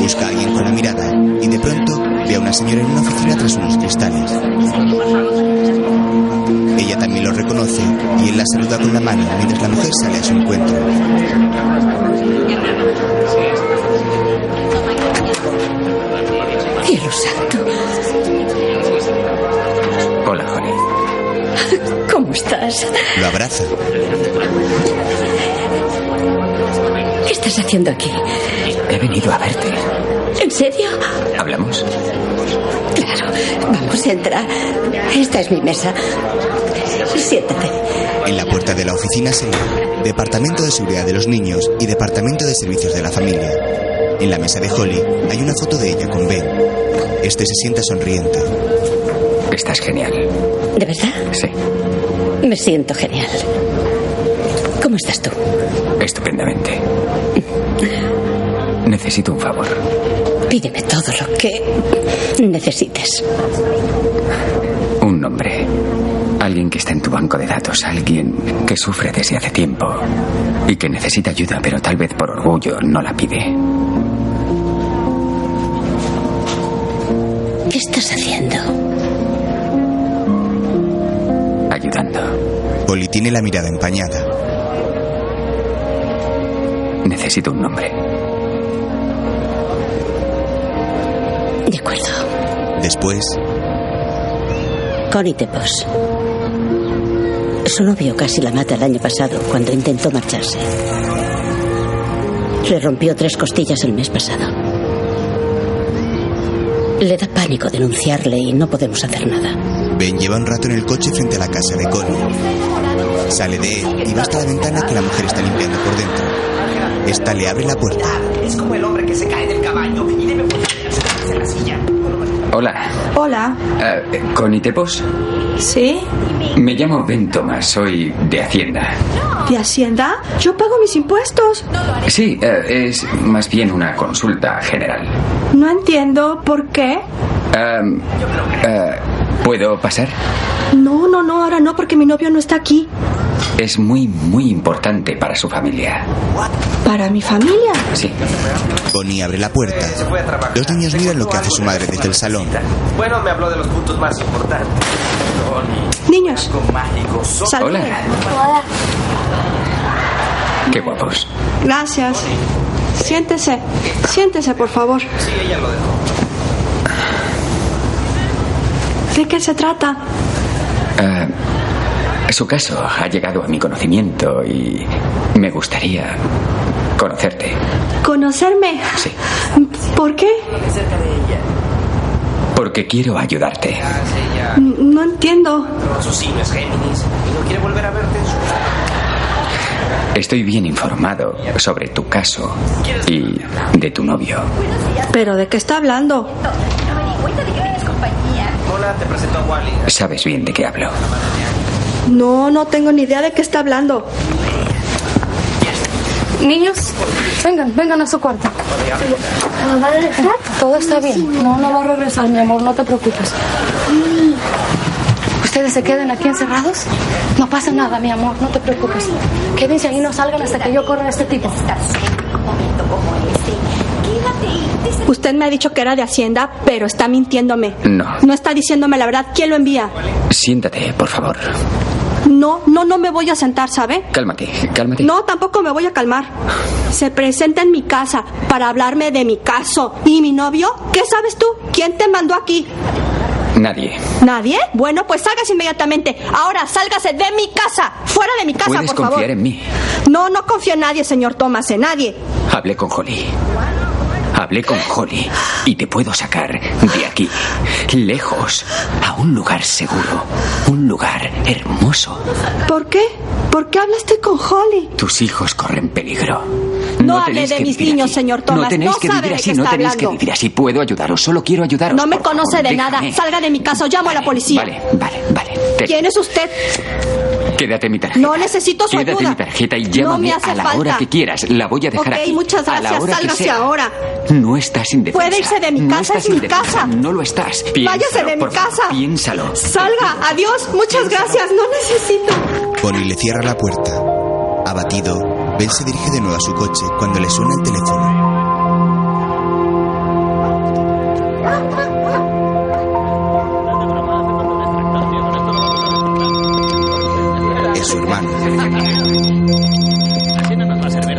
S3: Busca a alguien con la mirada y de pronto ve a una señora en una oficina tras unos cristales. Ella también lo reconoce y él la saluda con la mano mientras la mujer sale a su encuentro.
S13: Cielo santo.
S1: Hola, Holly. [laughs]
S13: ¿Cómo estás?
S3: Lo abraza.
S13: ¿Qué estás haciendo aquí?
S1: He venido a verte.
S13: ¿En serio?
S1: ¿Hablamos?
S13: Claro. Vamos, entra. Esta es mi mesa. Siéntate.
S3: En la puerta de la oficina se lee Departamento de Seguridad de los Niños y Departamento de Servicios de la Familia. En la mesa de Holly hay una foto de ella con Ben. Este se sienta sonriente.
S1: Estás genial.
S13: ¿De verdad?
S1: Sí,
S13: Me siento genial. ¿Cómo estás tú?
S1: estupendamente. Necesito un favor.
S13: Pídeme todo lo que necesites.
S1: Un nombre. Alguien que está en tu banco de datos. Alguien que sufre desde hace tiempo. Y que necesita ayuda, pero tal vez por orgullo no la pide.
S13: ¿Qué estás haciendo?
S1: Ayudando.
S3: Holly tiene la mirada empañada.
S1: Necesito un nombre.
S13: De acuerdo.
S3: Después,
S13: Connie Tepos. Su novio casi la mata el año pasado cuando intentó marcharse. Le rompió tres costillas el mes pasado. Le da pánico denunciarle y no podemos hacer nada.
S3: Ben lleva un rato en el coche frente a la casa de Connie. Sale de él y va hasta la ventana que la mujer está limpiando por dentro. Esta le abre la puerta.
S18: Es como el hombre que se cae del caballo y debe ponerse en la silla.
S1: Hola.
S19: Hola.
S1: Eh, ¿Connie Tepos?
S19: ¿Sí?
S1: Me llamo Ben Thomas, soy de Hacienda.
S19: ¿De Hacienda? Yo pago mis impuestos.
S1: Sí, eh, es más bien una consulta general.
S19: No entiendo por qué.
S1: Eh, ¿Puedo pasar?
S19: No, no, no, ahora no, porque mi novio no está aquí.
S1: Es muy, muy importante para su familia.
S19: ¿Para mi familia?
S1: Sí.
S3: Connie abre la puerta. Los niños miran lo que hace su madre desde el salón.
S18: Bueno, me habló de los puntos más importantes.
S19: Niños.
S1: Hola. Qué guapos.
S19: Gracias. Siéntese. Siéntese, por favor.
S18: Sí, ella lo dejó.
S19: ¿De qué se trata?
S1: Eh, su caso ha llegado a mi conocimiento y me gustaría conocerte.
S19: ¿Conocerme?
S1: Sí.
S19: ¿Por qué?
S1: Porque quiero ayudarte.
S19: No entiendo.
S1: Estoy bien informado sobre tu caso y de tu novio.
S19: ¿Pero de qué está hablando?
S18: Hola, te presento a Wally.
S1: Sabes bien de qué hablo.
S19: No, no tengo ni idea de qué está hablando.
S20: Niños, vengan, vengan a su cuarto. ¿Va a regresar? Todo está bien. No, no va a regresar, mi amor, no te preocupes. ¿Ustedes se queden aquí encerrados? No pasa nada, mi amor, no te preocupes. Quédense ahí, no salgan hasta que yo corra a este tipo.
S19: Usted me ha dicho que era de Hacienda, pero está mintiéndome.
S1: No.
S19: No está diciéndome la verdad. ¿Quién lo envía?
S1: Siéntate, por favor.
S19: No, no, no me voy a sentar, ¿sabe?
S1: Cálmate, cálmate.
S19: No, tampoco me voy a calmar. Se presenta en mi casa para hablarme de mi caso. ¿Y mi novio? ¿Qué sabes tú? ¿Quién te mandó aquí?
S1: Nadie.
S19: ¿Nadie? Bueno, pues salgas inmediatamente. Ahora, sálgase de mi casa. Fuera de mi casa,
S1: Puedes
S19: por
S1: confiar
S19: favor.
S1: en mí.
S19: No, no confío en nadie, señor Thomas, en nadie.
S1: Hablé con Holly. Hablé con Holly y te puedo sacar de aquí, lejos, a un lugar seguro, un lugar hermoso.
S19: ¿Por qué? ¿Por qué hablaste con Holly?
S1: Tus hijos corren peligro.
S19: No, hable
S1: tenéis
S19: de
S1: que
S19: mis niños,
S1: así.
S19: señor Thomas.
S1: No tenéis
S19: No
S1: que vivir así, no
S19: está
S1: tenéis que
S19: hablando.
S1: vivir así. Puedo ayudaros, solo quiero ayudaros.
S19: No me
S1: por favor,
S19: conoce de nada.
S1: déjame.
S19: Salga de mi casa, llamo a la policía.
S1: Vale, vale, vale. Te-
S19: ¿Quién es usted?
S1: Quédate mi tarjeta.
S19: No necesito su
S1: Quédate
S19: ayuda.
S1: mi tarjeta y
S19: No
S1: llámame
S19: me hace
S1: a la
S19: falta.
S1: hora que quieras. La voy a dejar
S19: Ok,
S1: aquí.
S19: muchas
S1: A la
S19: gracias.
S1: hora que
S19: Sálgase
S1: sea.
S19: ahora.
S1: No estás indefensa.
S19: Puede irse de mi
S1: No
S19: casa,
S1: estás
S19: es mi
S1: indefensa.
S19: casa.
S1: No lo estás. Piénsalo,
S19: Váyase de mi casa.
S1: Piénsalo.
S19: Salga, adiós, muchas gracias, no necesito.
S3: Bonnie le cierra la puerta. Abatido, Ben se dirige de nuevo a su coche cuando le suena el teléfono. Es su hermano.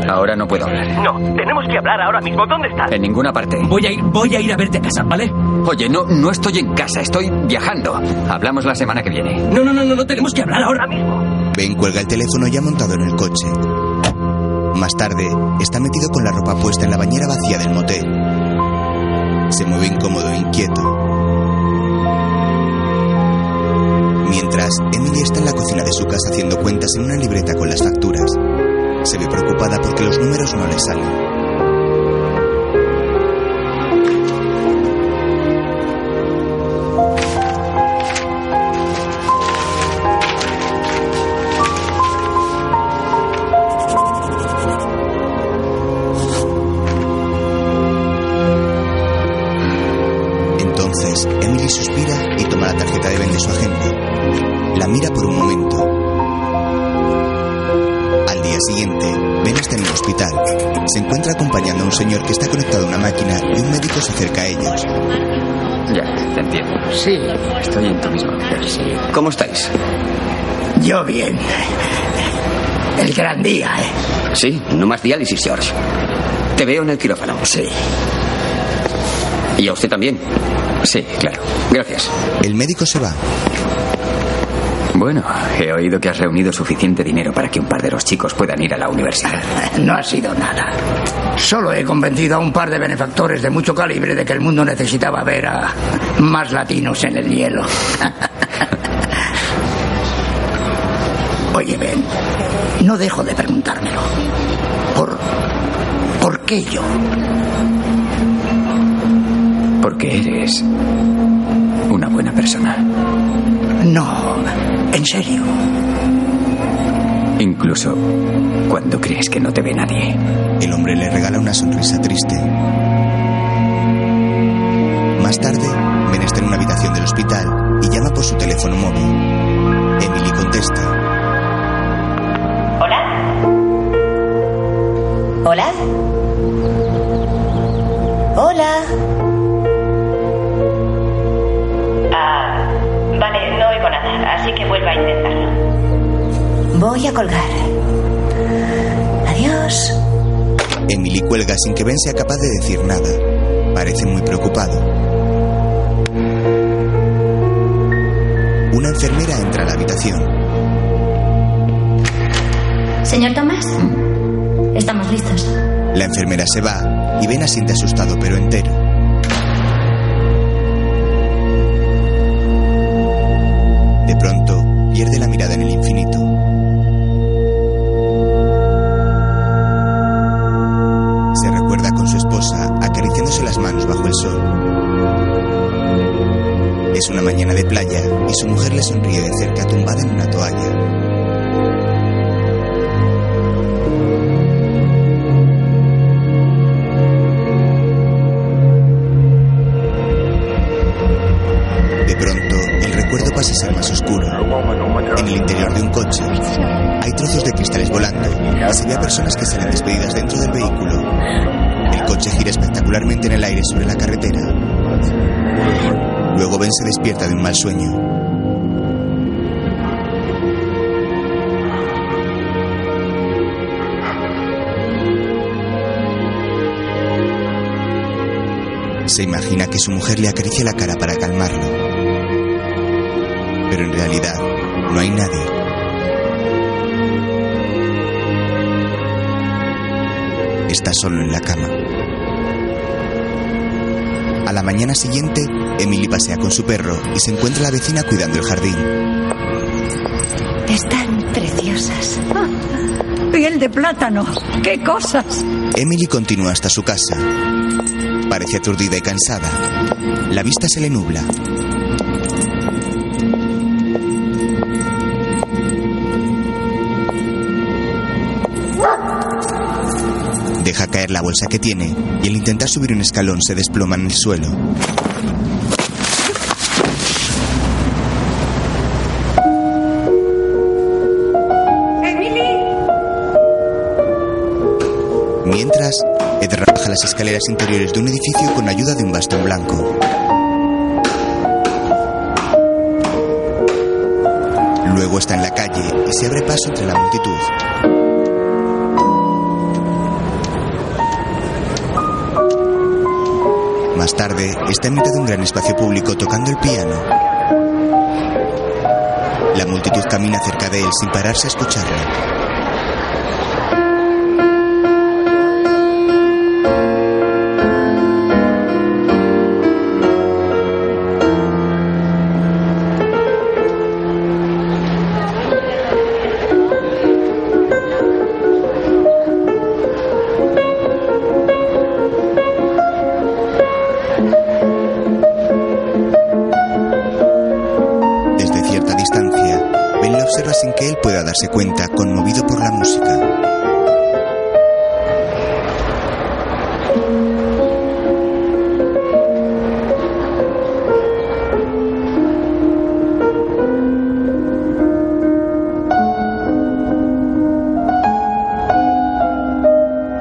S1: Ahora no puedo hablar.
S6: No, tenemos que hablar ahora mismo. ¿Dónde estás?
S1: En ninguna parte.
S10: Voy a ir, voy a ir a verte a casa, ¿vale?
S1: Oye, no, no estoy en casa, estoy viajando. Hablamos la semana que viene.
S10: No, no, no, no, no tenemos que hablar ahora
S6: mismo.
S3: Ben cuelga el teléfono ya montado en el coche. Más tarde, está metido con la ropa puesta en la bañera vacía del motel. Se mueve incómodo e inquieto. Mientras, Emily está en la cocina de su casa haciendo cuentas en una libreta con las facturas. Se ve preocupada porque los números no le salen.
S1: Sí. Estoy en tu mismo sí. ¿Cómo estáis?
S14: Yo bien. El gran día, ¿eh?
S1: Sí, no más diálisis, George. Te veo en el quirófano.
S14: Sí.
S1: ¿Y a usted también? Sí, claro. Gracias.
S3: El médico se va.
S1: Bueno, he oído que has reunido suficiente dinero para que un par de los chicos puedan ir a la universidad. [laughs]
S14: No ha sido nada. Solo he convencido a un par de benefactores de mucho calibre de que el mundo necesitaba ver a más latinos en el hielo. [laughs] Oye, Ben, no dejo de preguntármelo. ¿Por, ¿Por qué yo?
S1: Porque eres una buena persona.
S14: No, en serio.
S1: Incluso cuando crees que no te ve nadie.
S3: El hombre le regala una sonrisa triste. Más tarde, Ben está en una habitación del hospital y llama por su teléfono móvil. Emily contesta.
S2: ¿Hola?
S13: ¿Hola? Hola. Voy a colgar. Adiós.
S3: Emily cuelga sin que Ben sea capaz de decir nada. Parece muy preocupado. Una enfermera entra a la habitación.
S9: Señor Tomás, estamos listos.
S3: La enfermera se va y Ben asiente asustado pero entero. Despierta de un mal sueño. Se imagina que su mujer le acaricia la cara para calmarlo. Pero en realidad no hay nadie. Está solo en la cama. La mañana siguiente, Emily pasea con su perro y se encuentra la vecina cuidando el jardín.
S13: Están preciosas.
S21: Piel de plátano. ¡Qué cosas!
S3: Emily continúa hasta su casa. Parece aturdida y cansada. La vista se le nubla. La bolsa que tiene y al intentar subir un escalón se desploma en el suelo. Mientras, Ed baja las escaleras interiores de un edificio con ayuda de un bastón blanco. Luego está en la calle y se abre paso entre la multitud. Más tarde, está en mitad de un gran espacio público tocando el piano. La multitud camina cerca de él sin pararse a escucharlo. Darse cuenta, conmovido por la música.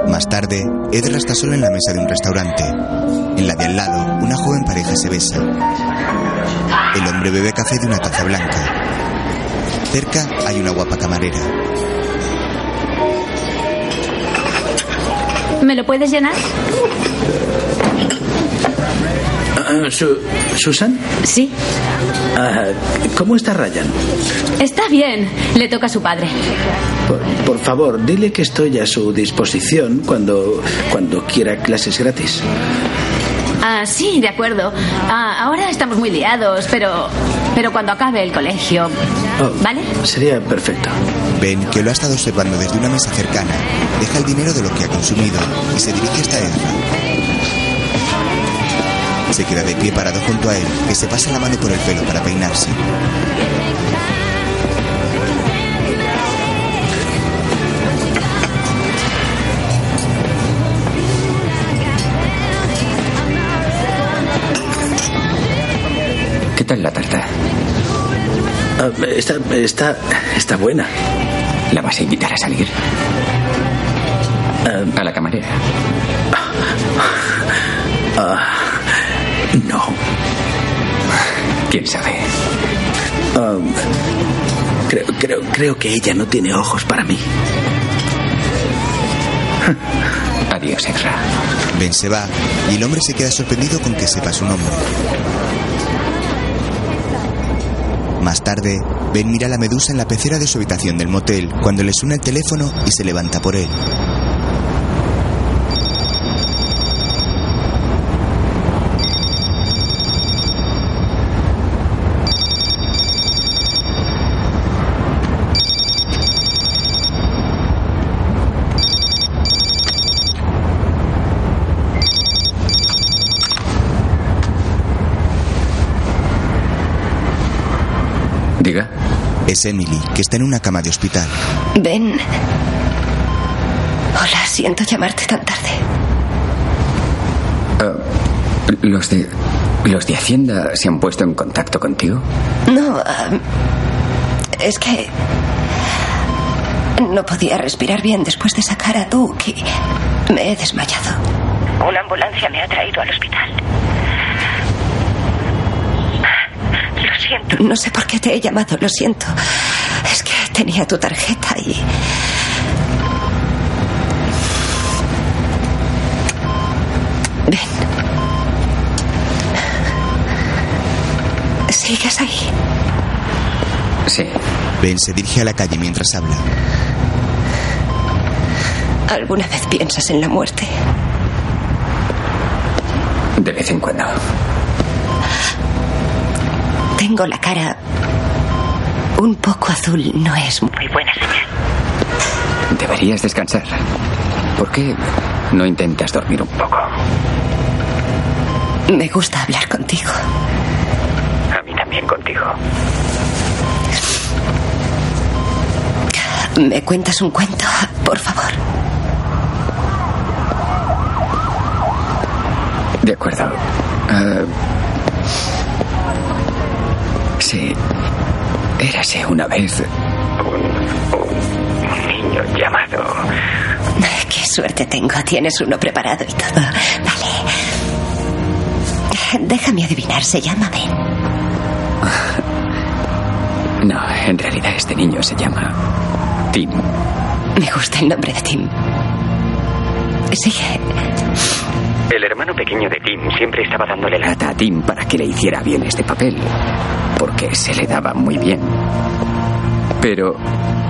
S3: Más tarde, Edra está solo en la mesa de un restaurante. En la de al lado, una joven pareja se besa. El hombre bebe café de una taza blanca. Cerca hay una guapa camarera.
S9: ¿Me lo puedes llenar?
S5: Ah, Su- ¿Susan?
S9: Sí.
S5: Ah, ¿Cómo está Ryan?
S9: Está bien. Le toca a su padre.
S5: Por, por favor, dile que estoy a su disposición cuando, cuando quiera clases gratis.
S9: Ah, sí, de acuerdo. Ah, ahora estamos muy liados, pero. Pero cuando acabe el colegio.
S5: Oh,
S9: ¿Vale?
S5: Sería perfecto.
S3: Ben, que lo ha estado observando desde una mesa cercana, deja el dinero de lo que ha consumido y se dirige hasta Ezra. Se queda de pie parado junto a él, que se pasa la mano por el pelo para peinarse.
S1: ¿Qué tal la tarta?
S5: Ah, está, está, está buena.
S1: ¿La vas a invitar a salir? a la camarera.
S5: Ah, no.
S1: ¿Quién sabe?
S5: Ah, creo, creo, creo que ella no tiene ojos para mí.
S1: Adiós, Ezra.
S3: Ben se va y el hombre se queda sorprendido con que sepa su nombre. Más tarde, Ben mira la medusa en la pecera de su habitación del motel cuando le suena el teléfono y se levanta por él. Es Emily, que está en una cama de hospital.
S13: Ben. Hola, siento llamarte tan tarde.
S1: Ah, ¿Los de. ¿Los de Hacienda se han puesto en contacto contigo?
S13: No, ah, es que no podía respirar bien después de sacar a Duke y me he desmayado.
S17: Una ambulancia me ha traído al hospital. Lo siento.
S13: No sé por qué te he llamado, lo siento. Es que tenía tu tarjeta y... Ven. ¿Sigues ahí?
S1: Sí.
S3: Ben se dirige a la calle mientras habla.
S13: ¿Alguna vez piensas en la muerte?
S1: De vez en cuando.
S13: Tengo la cara un poco azul. No es muy buena señal.
S1: Deberías descansar. ¿Por qué no intentas dormir un poco?
S13: Me gusta hablar contigo.
S1: A mí también contigo.
S13: ¿Me cuentas un cuento, por favor?
S1: De acuerdo. Ah, sí. Érase una vez un, un niño llamado.
S13: Qué suerte tengo. Tienes uno preparado y todo. Vale. Déjame adivinar. Se llama Ben.
S1: No, en realidad este niño se llama Tim.
S13: Me gusta el nombre de Tim. Sigue.
S1: El hermano pequeño de Tim siempre estaba dándole lata a Tim para que le hiciera bien este papel, porque se le daba muy bien. Pero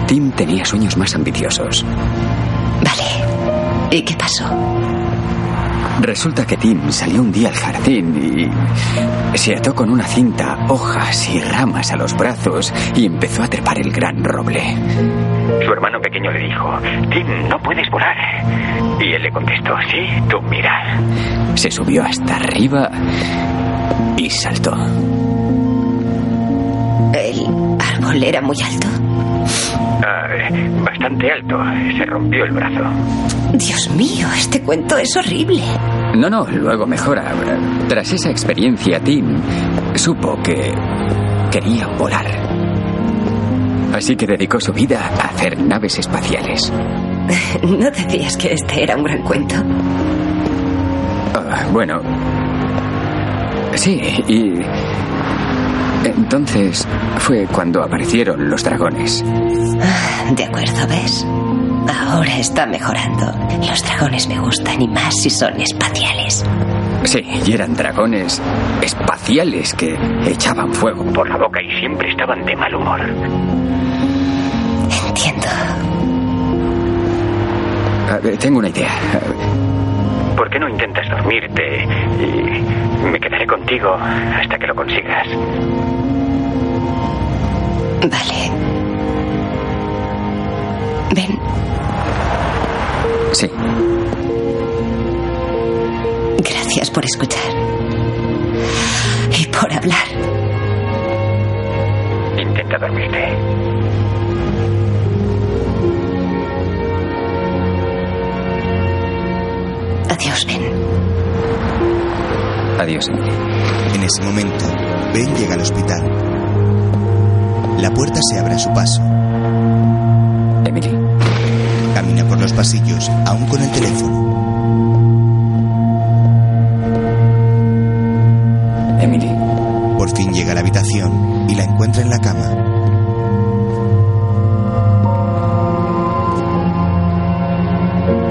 S1: Tim tenía sueños más ambiciosos.
S13: Vale. ¿Y qué pasó?
S1: Resulta que Tim salió un día al jardín y se ató con una cinta hojas y ramas a los brazos y empezó a trepar el gran roble. Su hermano pequeño le dijo, Tim, no puedes volar. Y él le contestó, sí, tú mira. Se subió hasta arriba y saltó.
S13: ¿El árbol era muy alto?
S1: Ah, bastante alto. Se rompió el brazo.
S13: Dios mío, este cuento es horrible.
S1: No, no, luego mejora. Tras esa experiencia, Tim supo que quería volar. Así que dedicó su vida a hacer naves espaciales. [laughs]
S13: ¿No decías que este era un gran cuento?
S1: Ah, bueno. Sí, y... Entonces fue cuando aparecieron los dragones.
S13: Ah, De acuerdo, ¿ves? Ahora está mejorando. Los dragones me gustan y más si son espaciales.
S1: Sí, y eran dragones espaciales que echaban fuego por la boca y siempre estaban de mal humor. A ver, tengo una idea. ¿Por qué no intentas dormirte y me quedaré contigo hasta que lo consigas?
S13: Vale. Ven.
S1: Sí.
S13: Gracias por escuchar. Y por hablar.
S1: Intenta dormirte.
S13: Adiós, Ben.
S1: Adiós, Emily.
S3: En ese momento, Ben llega al hospital. La puerta se abre a su paso.
S1: Emily.
S3: Camina por los pasillos, aún con el teléfono.
S1: Emily.
S3: Por fin llega a la habitación y la encuentra en la cama.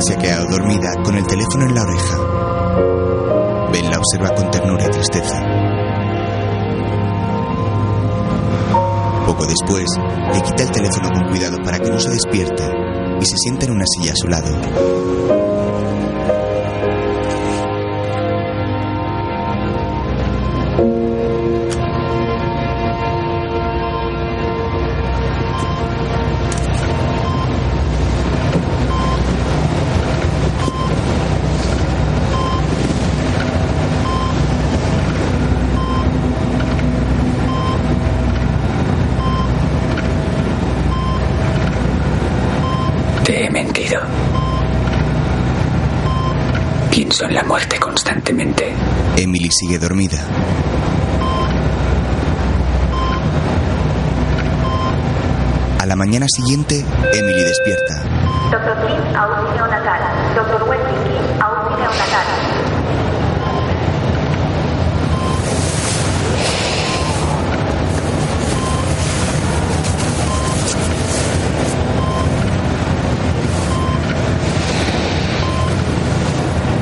S3: Se ha quedado dormida con el teléfono en la oreja. Ben la observa con ternura y tristeza. Poco después, le quita el teléfono con cuidado para que no se despierte y se sienta en una silla a su lado. Sigue dormida. A la mañana siguiente, Emily despierta.
S2: Doctor Kim, aún neonatal. Doctor Wesley Kim, aún neonatal.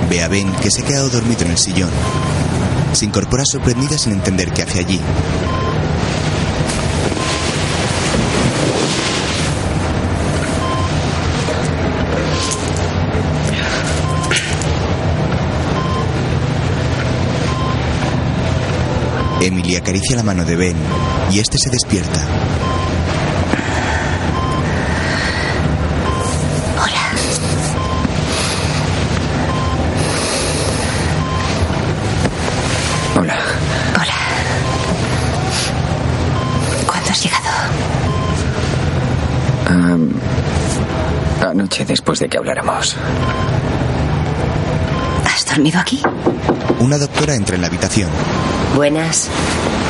S3: Ve a Ben que se ha quedado dormido en el sillón. Se incorpora sorprendida sin entender qué hace allí. Emily acaricia la mano de Ben y este se despierta.
S1: Anoche después de que habláramos.
S13: ¿Has dormido aquí?
S3: Una doctora entra en la habitación.
S13: Buenas.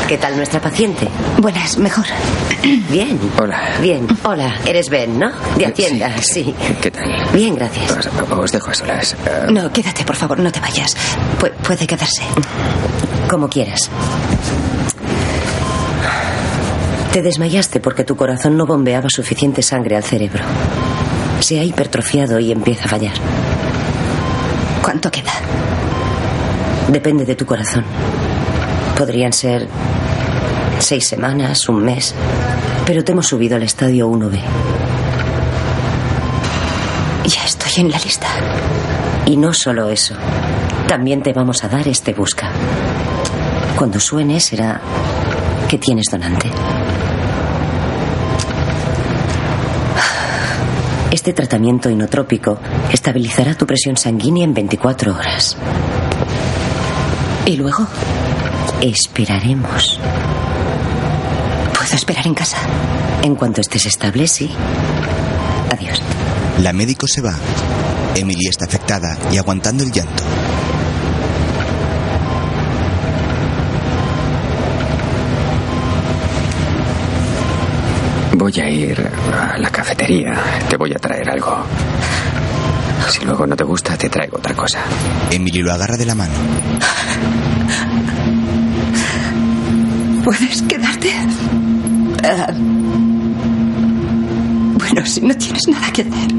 S13: ¿Qué tal nuestra paciente? Buenas, mejor. [clears throat] Bien.
S1: Hola.
S13: Bien. Hola, eres Ben, ¿no? De Hacienda, sí.
S1: ¿Qué tal?
S13: Bien, gracias.
S1: Os, os dejo a solas. Ah,
S13: No, quédate, por favor, no te vayas. Pu- puede quedarse. Como quieras. Te desmayaste porque tu corazón no bombeaba suficiente sangre al cerebro. Se ha hipertrofiado y empieza a fallar. ¿Cuánto queda? Depende de tu corazón. Podrían ser seis semanas, un mes, pero te hemos subido al estadio 1B. Ya estoy en la lista. Y no solo eso. También te vamos a dar este busca. Cuando suene será que tienes donante. Este tratamiento inotrópico estabilizará tu presión sanguínea en 24 horas. Y luego esperaremos. ¿Puedo esperar en casa? En cuanto estés estable, sí. Adiós.
S3: La médico se va. Emily está afectada y aguantando el llanto.
S1: Voy a ir a la cafetería. Te voy a traer algo. Si luego no te gusta, te traigo otra cosa.
S3: Emily lo agarra de la mano.
S22: ¿Puedes quedarte? Ah, bueno, si no tienes nada que hacer.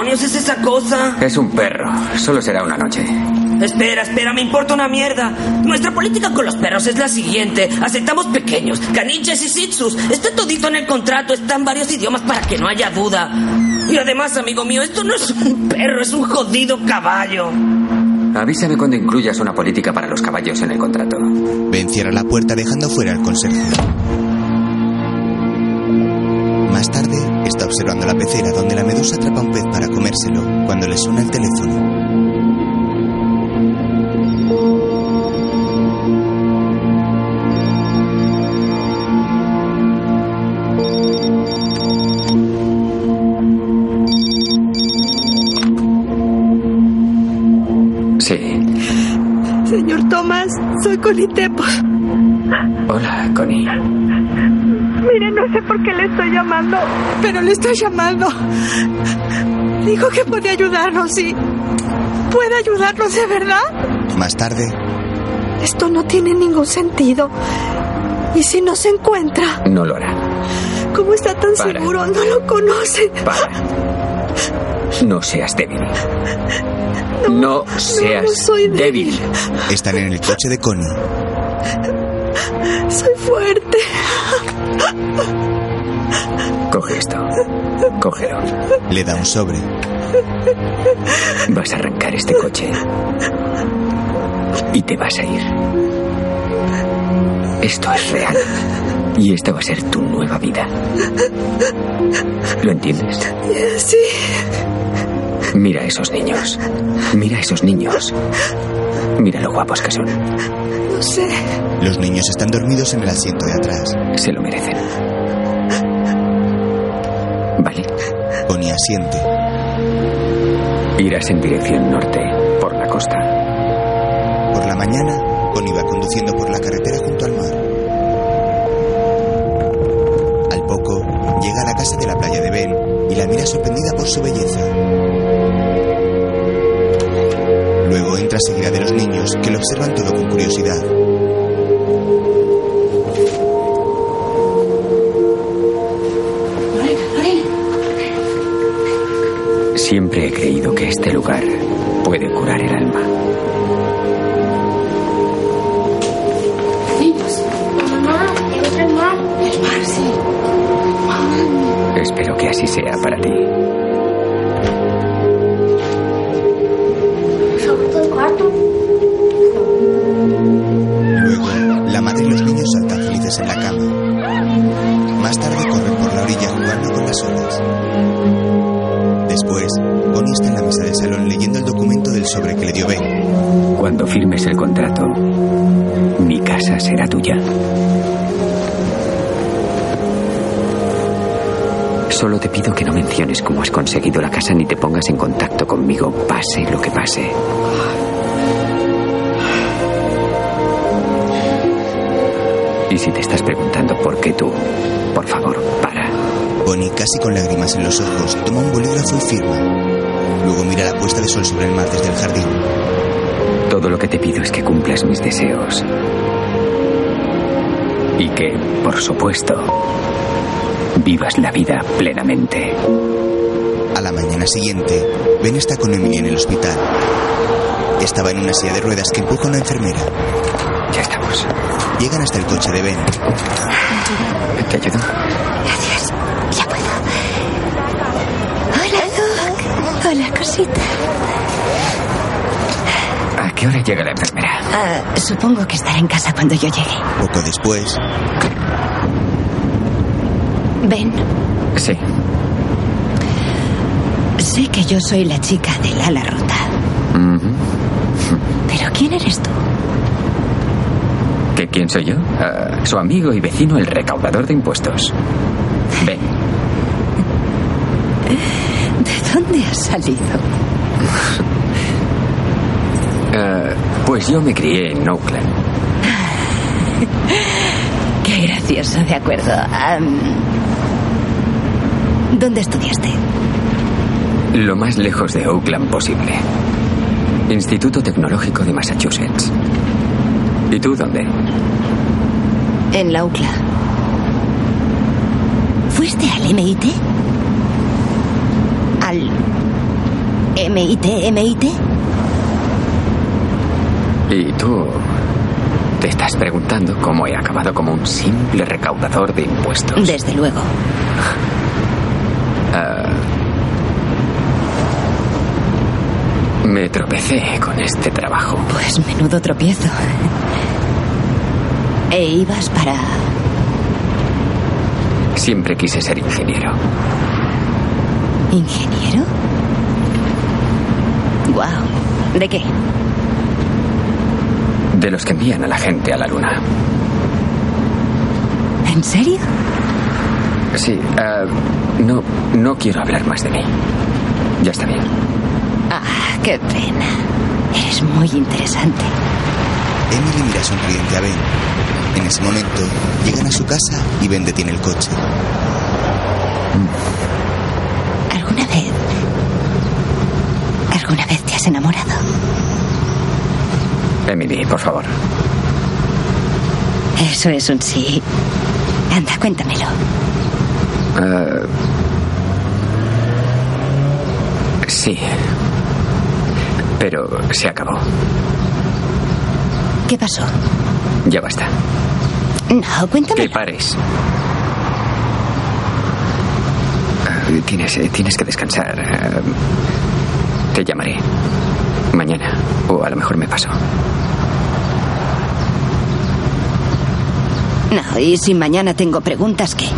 S23: Demonios es esa cosa?
S1: Es un perro. Solo será una noche.
S23: Espera, espera, me importa una mierda. Nuestra política con los perros es la siguiente. Aceptamos pequeños, caniches y sitsus. Está todito en el contrato, está en varios idiomas para que no haya duda. Y además, amigo mío, esto no es un perro, es un jodido caballo.
S1: Avísame cuando incluyas una política para los caballos en el contrato.
S3: Ben cierra la puerta dejando fuera al conserje. Observando la pecera donde la medusa atrapa un pez para comérselo cuando le suena el teléfono.
S1: Sí.
S19: Señor Thomas, soy Connie Tepos.
S1: Hola, Connie.
S19: No sé por qué le estoy llamando, pero le estoy llamando. Dijo que puede ayudarnos y... ¿Puede ayudarnos de verdad?
S3: Más tarde,
S19: Esto no tiene ningún sentido. ¿Y si no se encuentra?
S1: No lo hará.
S19: ¿Cómo está tan
S1: Para.
S19: seguro? No lo conoce.
S1: Para. No seas débil. No, seas
S19: no soy
S1: débil.
S3: están en el coche de Connie.
S19: Soy fuerte.
S1: Coge esto. Cógelo.
S3: Le da un sobre.
S1: Vas a arrancar este coche. Y te vas a ir. Esto es real. Y esta va a ser tu nueva vida. ¿Lo entiendes?
S19: Sí.
S1: Mira a esos niños. Mira a esos niños. Mira lo guapos que son.
S19: No sé.
S3: Los niños están dormidos en el asiento de atrás.
S1: Se lo merecen. Vale.
S3: Connie asiente.
S1: Irás en dirección norte, por la costa.
S3: Por la mañana, Connie va conduciendo por la carretera junto al mar. Al poco, llega a la casa de la playa de Ben y la mira sorprendida por su belleza. Luego entra seguida de los niños que lo observan todo con curiosidad.
S1: Siempre he creído que este lugar puede curar el alma.
S20: Niños. Mamá, el mar. El mar, sí.
S1: Espero que así sea para ti.
S3: Luego, la madre y los niños saltan felices en la cama. Más tarde corren por la orilla jugando con las olas. Está en la mesa del salón leyendo el documento del sobre que le dio Ben.
S1: Cuando firmes el contrato, mi casa será tuya. Solo te pido que no menciones cómo has conseguido la casa ni te pongas en contacto conmigo, pase lo que pase. Y si te estás preguntando por qué tú, por favor, para.
S3: Bonnie, casi con lágrimas en los ojos, toma un bolígrafo y firma. Luego mira la puesta de sol sobre el mar desde el jardín.
S1: Todo lo que te pido es que cumplas mis deseos. Y que, por supuesto, vivas la vida plenamente.
S3: A la mañana siguiente, Ben está con Emily en el hospital. Estaba en una silla de ruedas que empuja una enfermera.
S1: Ya estamos.
S3: Llegan hasta el coche de Ben.
S1: ¿Te ayudo?
S13: Gracias. Ya puedo. Hola, Doc. Hola, cosita.
S1: ¿A qué hora llega la enfermera?
S13: Ah, supongo que estará en casa cuando yo llegue.
S3: Poco después,
S13: Ven,
S1: Sí.
S13: sé que yo soy la chica del ala rota. Pero ¿quién eres tú?
S1: ¿Que quién soy yo? Ah, su amigo y vecino, el recaudador de impuestos. Ven,
S13: ¿De dónde has salido?
S1: ah, [laughs] pues yo me crié en Oakland. [laughs]
S13: Qué gracioso, de acuerdo. ¿Dónde estudiaste?
S1: Lo más lejos de Oakland posible. Instituto Tecnológico de Massachusetts. ¿Y tú dónde?
S13: En la UCLA. ¿Fuiste al MIT? ¿Al MIT, MIT?
S1: Y tú te estás preguntando cómo he acabado como un simple recaudador de impuestos.
S13: Desde luego.
S1: Ah, me tropecé con este trabajo.
S13: Pues menudo tropiezo. ¿E ibas para...?
S1: Siempre quise ser ingeniero.
S13: ¿Ingeniero? Wow. ¿De qué?
S1: De los que envían a la gente a la luna.
S13: ¿En serio?
S1: Sí, ah, no, no quiero hablar más de mí. Ya está bien.
S13: Ah, qué pena. Eres muy interesante.
S3: Emily mira sonriente a Ben. En ese momento, llegan a su casa y Ben detiene el coche.
S13: ¿Alguna vez... ¿Alguna vez te has enamorado?
S1: Emily, por favor.
S13: Eso es un sí. Anda, cuéntamelo.
S1: Ah, sí. Pero se acabó.
S13: ¿Qué pasó?
S1: Ya basta.
S13: No, cuéntame.
S1: Que pares. Ah, Tienes, eh, tienes que descansar. Te llamaré. Mañana. O a lo mejor me paso.
S13: No, y si mañana tengo preguntas, ¿qué?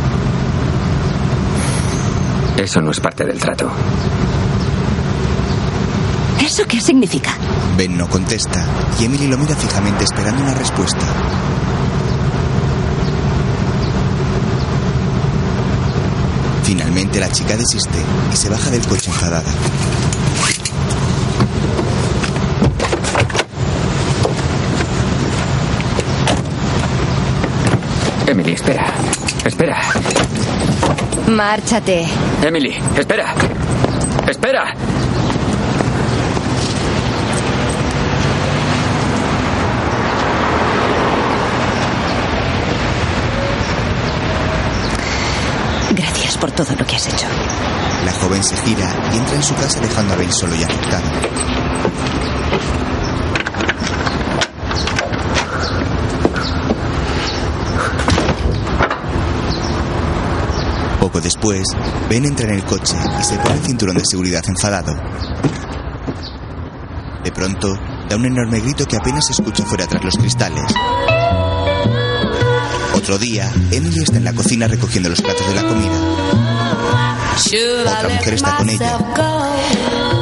S1: Eso no es parte del trato.
S13: ¿Eso qué significa?
S3: Ben no contesta y Emily lo mira fijamente esperando una respuesta. Finalmente la chica desiste y se baja del coche enfadada.
S1: Emily, espera. Espera.
S13: Márchate.
S1: Emily, espera. Espera.
S13: Gracias por todo lo que has hecho.
S3: La joven se gira y entra en su casa dejando a Ben solo y afectado. Poco después, Ben entra en el coche y se pone el cinturón de seguridad enfadado. De pronto, da un enorme grito que apenas se escucha fuera tras los cristales. Otro día, Emily está en la cocina recogiendo los platos de la comida. Otra mujer está con ella.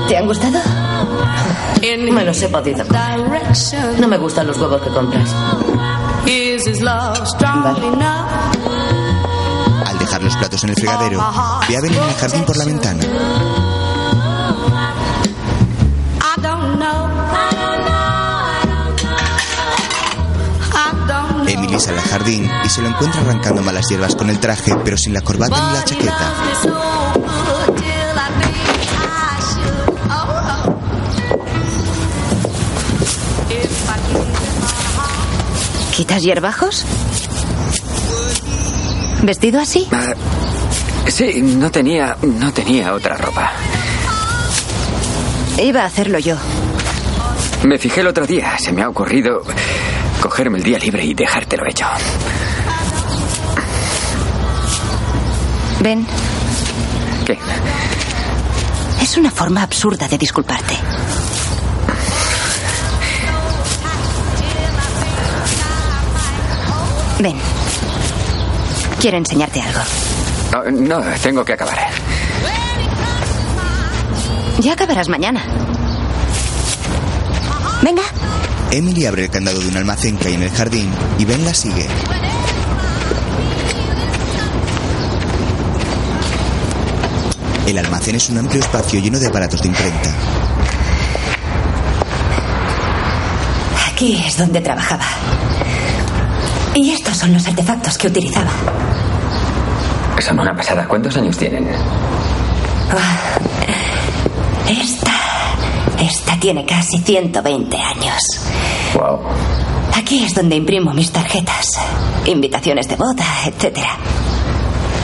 S13: ¿Te han gustado?
S24: Me los he podido comer. No me gustan los huevos que compras.
S3: Al dejar los platos en el fregadero, ve a Ben en el jardín por la ventana. Emily sale al jardín y se lo encuentra arrancando malas hierbas con el traje, pero sin la corbata ni la chaqueta.
S13: ¿Quitas hierbajos? ¿Vestido así?
S1: Ah, sí, no tenía, no tenía otra ropa.
S13: Iba a hacerlo yo.
S1: Me fijé el otro día, se me ha ocurrido cogerme el día libre y dejártelo hecho.
S13: Ven,
S1: ¿Qué?
S13: es una forma absurda de disculparte. Ven. Quiero enseñarte algo.
S1: Ah, no, tengo que acabar.
S13: Ya acabarás mañana. Venga.
S3: Emily abre el candado de un almacén que hay en el jardín y Ben la sigue. El almacén es un amplio espacio lleno de aparatos de imprenta.
S13: Aquí es donde trabajaba. Y estos son los artefactos que utilizaba.
S1: Son una pasada. ¿Cuántos años tienen?
S13: Ah, Esta. Esta tiene casi 120 años.
S1: Wow.
S13: Aquí es donde imprimo mis tarjetas, invitaciones de boda, etc.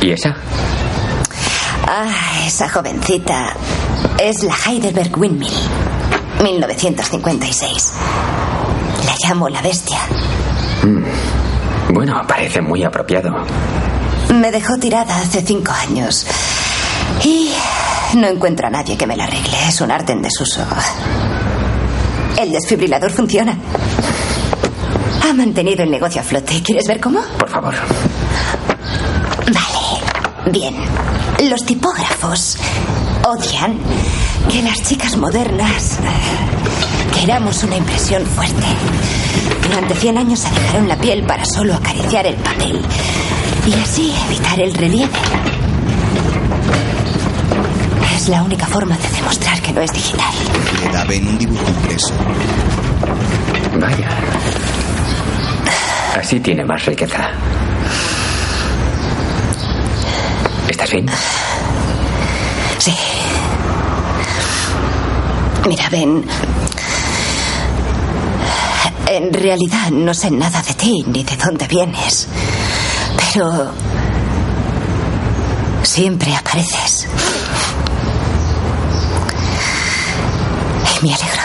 S1: ¿Y esa?
S13: Ah, esa jovencita es la Heidelberg Windmill, 1956. La llamo la bestia.
S1: Mm. Bueno, parece muy apropiado.
S13: Me dejó tirada hace cinco años. Y no encuentro a nadie que me la arregle. Es un arte en desuso. El desfibrilador funciona. Ha mantenido el negocio a flote. ¿Quieres ver cómo?
S1: Por favor.
S13: Vale. Bien. Los tipógrafos odian que las chicas modernas queramos una impresión fuerte. Durante 100 años se dejaron la piel para solo acariciar el papel y así evitar el relieve. Es la única forma de demostrar que no es digital.
S3: Le da a Ben un dibujo impreso.
S1: Vaya. Así tiene más riqueza. ¿Estás bien?
S13: Sí. Mira, Ben. En realidad no sé nada de ti ni de dónde vienes. Pero. Siempre apareces. Y me alegro.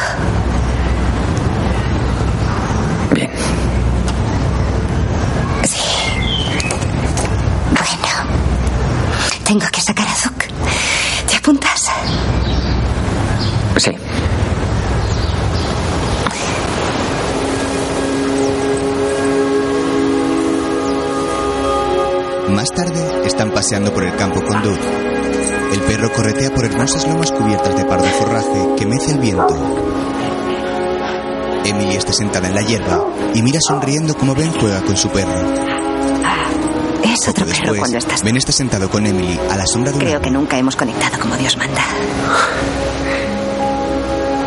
S3: Paseando por el campo con Doug. El perro corretea por hermosas lomas cubiertas de pardo forraje que mece el viento. Emily está sentada en la hierba y mira sonriendo como Ben juega con su perro.
S13: Es otro perro
S3: Después,
S13: cuando estás.
S3: Ben está sentado con Emily a la sombra de un
S13: Creo que nunca hemos conectado como Dios manda.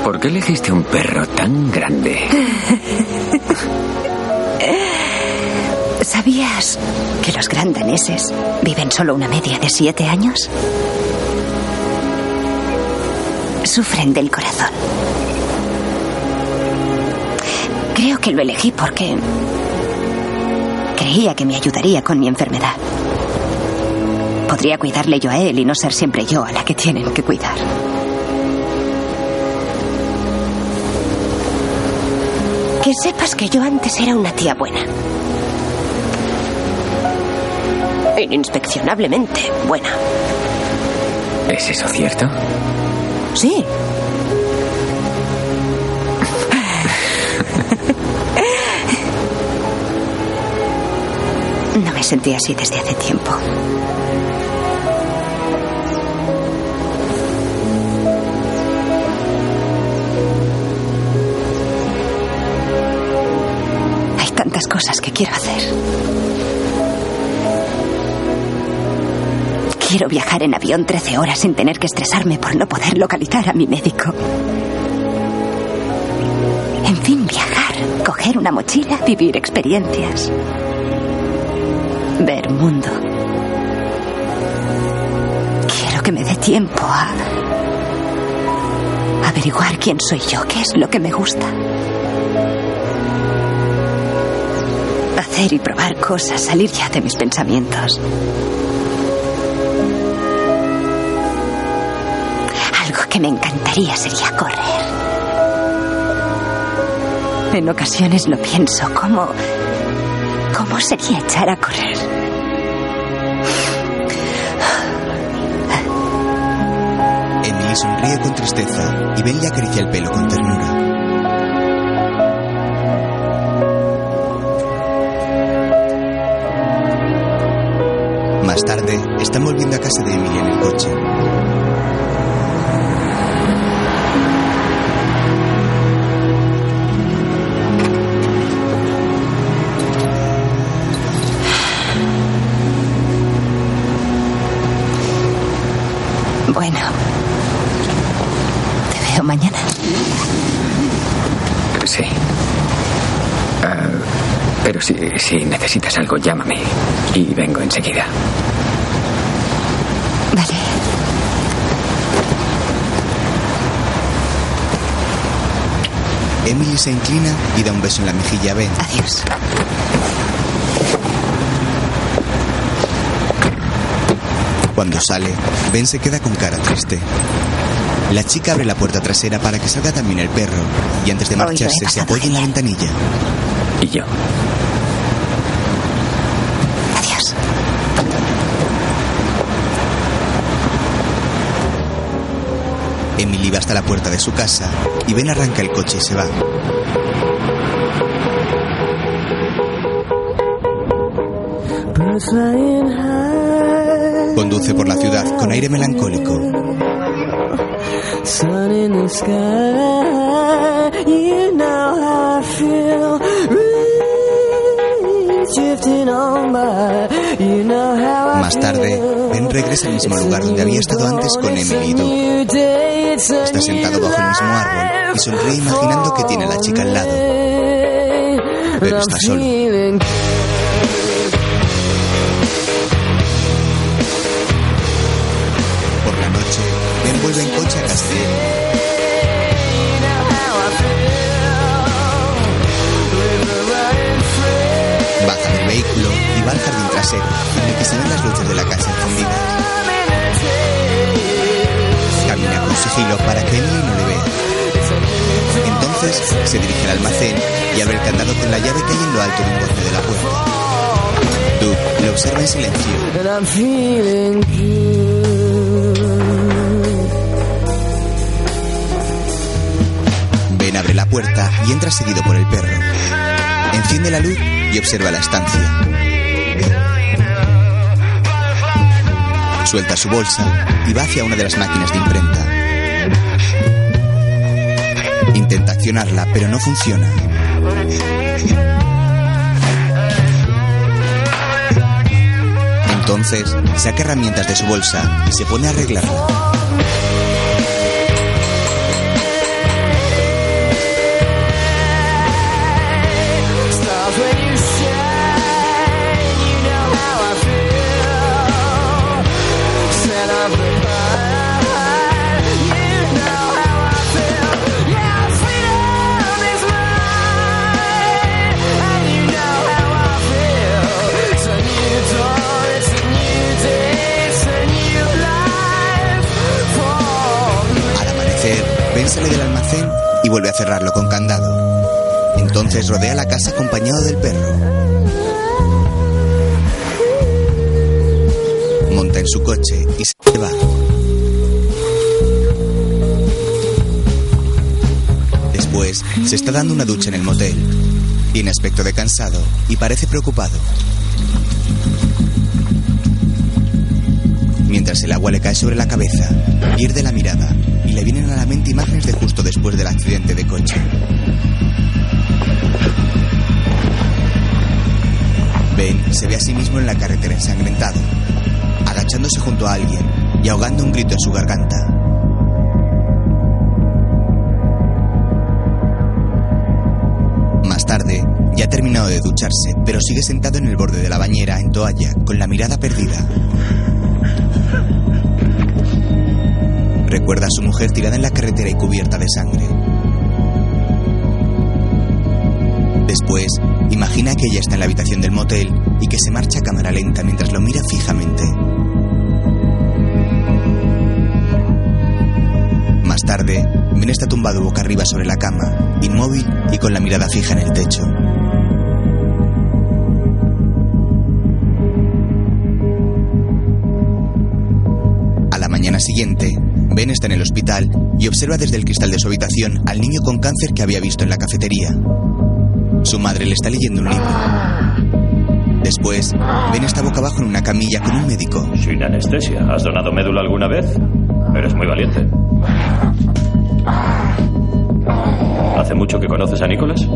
S1: ¿Por qué elegiste un perro tan grande? [laughs]
S13: ¿Sabías que los gran daneses viven solo una media de siete años? Sufren del corazón. Creo que lo elegí porque creía que me ayudaría con mi enfermedad. Podría cuidarle yo a él y no ser siempre yo a la que tienen que cuidar. Que sepas que yo antes era una tía buena. Ininspeccionablemente buena.
S1: ¿Es eso cierto?
S13: Sí. No me sentí así desde hace tiempo. Hay tantas cosas que quiero hacer. Quiero viajar en avión 13 horas sin tener que estresarme por no poder localizar a mi médico. En fin, viajar, coger una mochila, vivir experiencias. Ver mundo. Quiero que me dé tiempo a averiguar quién soy yo, qué es lo que me gusta. Hacer y probar cosas, salir ya de mis pensamientos. Que me encantaría sería correr. En ocasiones lo pienso, ¿cómo, cómo sería echar a correr?
S3: Emily sonríe con tristeza y Ben le acaricia el pelo con ternura. Más tarde, están volviendo a casa de Emily en el coche.
S1: Necesitas algo, llámame. Y vengo enseguida.
S13: Vale.
S3: Emily se inclina y da un beso en la mejilla a Ben.
S13: Adiós.
S3: Cuando sale, Ben se queda con cara triste. La chica abre la puerta trasera para que salga también el perro y antes de marcharse se apoya en la ventanilla.
S1: Y yo.
S3: Emily va hasta la puerta de su casa y Ben arranca el coche y se va. Conduce por la ciudad con aire melancólico. Más tarde, Ben regresa al mismo lugar donde había estado antes con Emily y Doug. Está sentado bajo el mismo árbol y sonríe imaginando que tiene a la chica al lado. Pero está solo. Por la noche, Ben vuelve en coche a Emily. Baja del vehículo y va al jardín trasero, en el que se ven las luces de la casa encendidas. Sigilo para que Emily no le vea. Entonces se dirige al almacén y abre el candado con la llave que hay en lo alto de un borde de la puerta. Doug le observa en silencio. Ben abre la puerta y entra seguido por el perro. Enciende la luz y observa la estancia. Suelta su bolsa y va hacia una de las máquinas de imprenta. Intenta accionarla, pero no funciona. Entonces, saca herramientas de su bolsa y se pone a arreglarla. Sale del almacén y vuelve a cerrarlo con candado. Entonces rodea la casa acompañado del perro. Monta en su coche y se va. Después, se está dando una ducha en el motel. Tiene aspecto de cansado y parece preocupado. Mientras el agua le cae sobre la cabeza, pierde la mirada le vienen a la mente imágenes de justo después del accidente de coche. Ben se ve a sí mismo en la carretera ensangrentado, agachándose junto a alguien y ahogando un grito en su garganta. Más tarde, ya ha terminado de ducharse, pero sigue sentado en el borde de la bañera en toalla, con la mirada perdida. Recuerda a su mujer tirada en la carretera y cubierta de sangre. Después, imagina que ella está en la habitación del motel y que se marcha a cámara lenta mientras lo mira fijamente. Más tarde, Ben está tumbado boca arriba sobre la cama, inmóvil y con la mirada fija en el techo. A la mañana siguiente, Ben está en el hospital y observa desde el cristal de su habitación al niño con cáncer que había visto en la cafetería. Su madre le está leyendo un libro. Después, Ben está boca abajo en una camilla con un médico.
S25: Sin anestesia. ¿Has donado médula alguna vez? Eres muy valiente. ¿Hace mucho que conoces a Nicolás?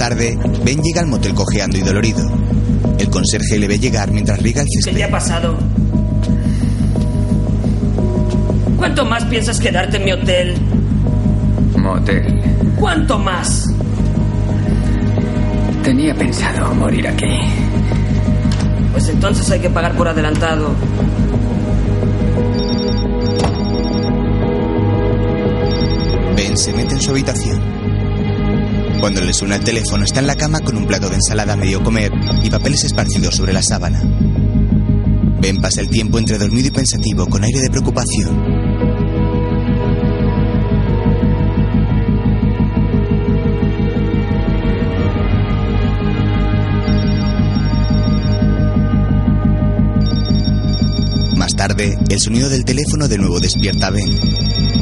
S3: Tarde, Ben llega al motel cojeando y dolorido. El conserje le ve llegar mientras riega el
S23: ¿Qué
S3: césped.
S23: te ha pasado? ¿Cuánto más piensas quedarte en mi hotel?
S1: Motel.
S23: ¿Cuánto más?
S1: Tenía pensado morir aquí.
S23: Pues entonces hay que pagar por adelantado.
S3: Ben se mete en su habitación. Cuando le suena el teléfono, está en la cama con un plato de ensalada medio comer y papeles esparcidos sobre la sábana. Ben pasa el tiempo entre dormido y pensativo con aire de preocupación. Más tarde, el sonido del teléfono de nuevo despierta a Ben.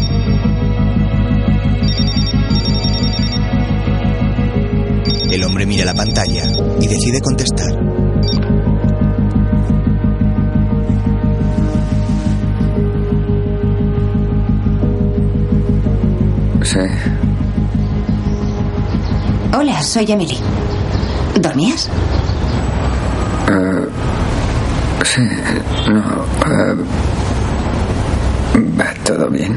S3: El hombre mira la pantalla y decide contestar.
S1: Sí.
S7: Hola, soy Emily. ¿Dormías?
S1: Eh, sí, no. eh, ¿Va todo bien?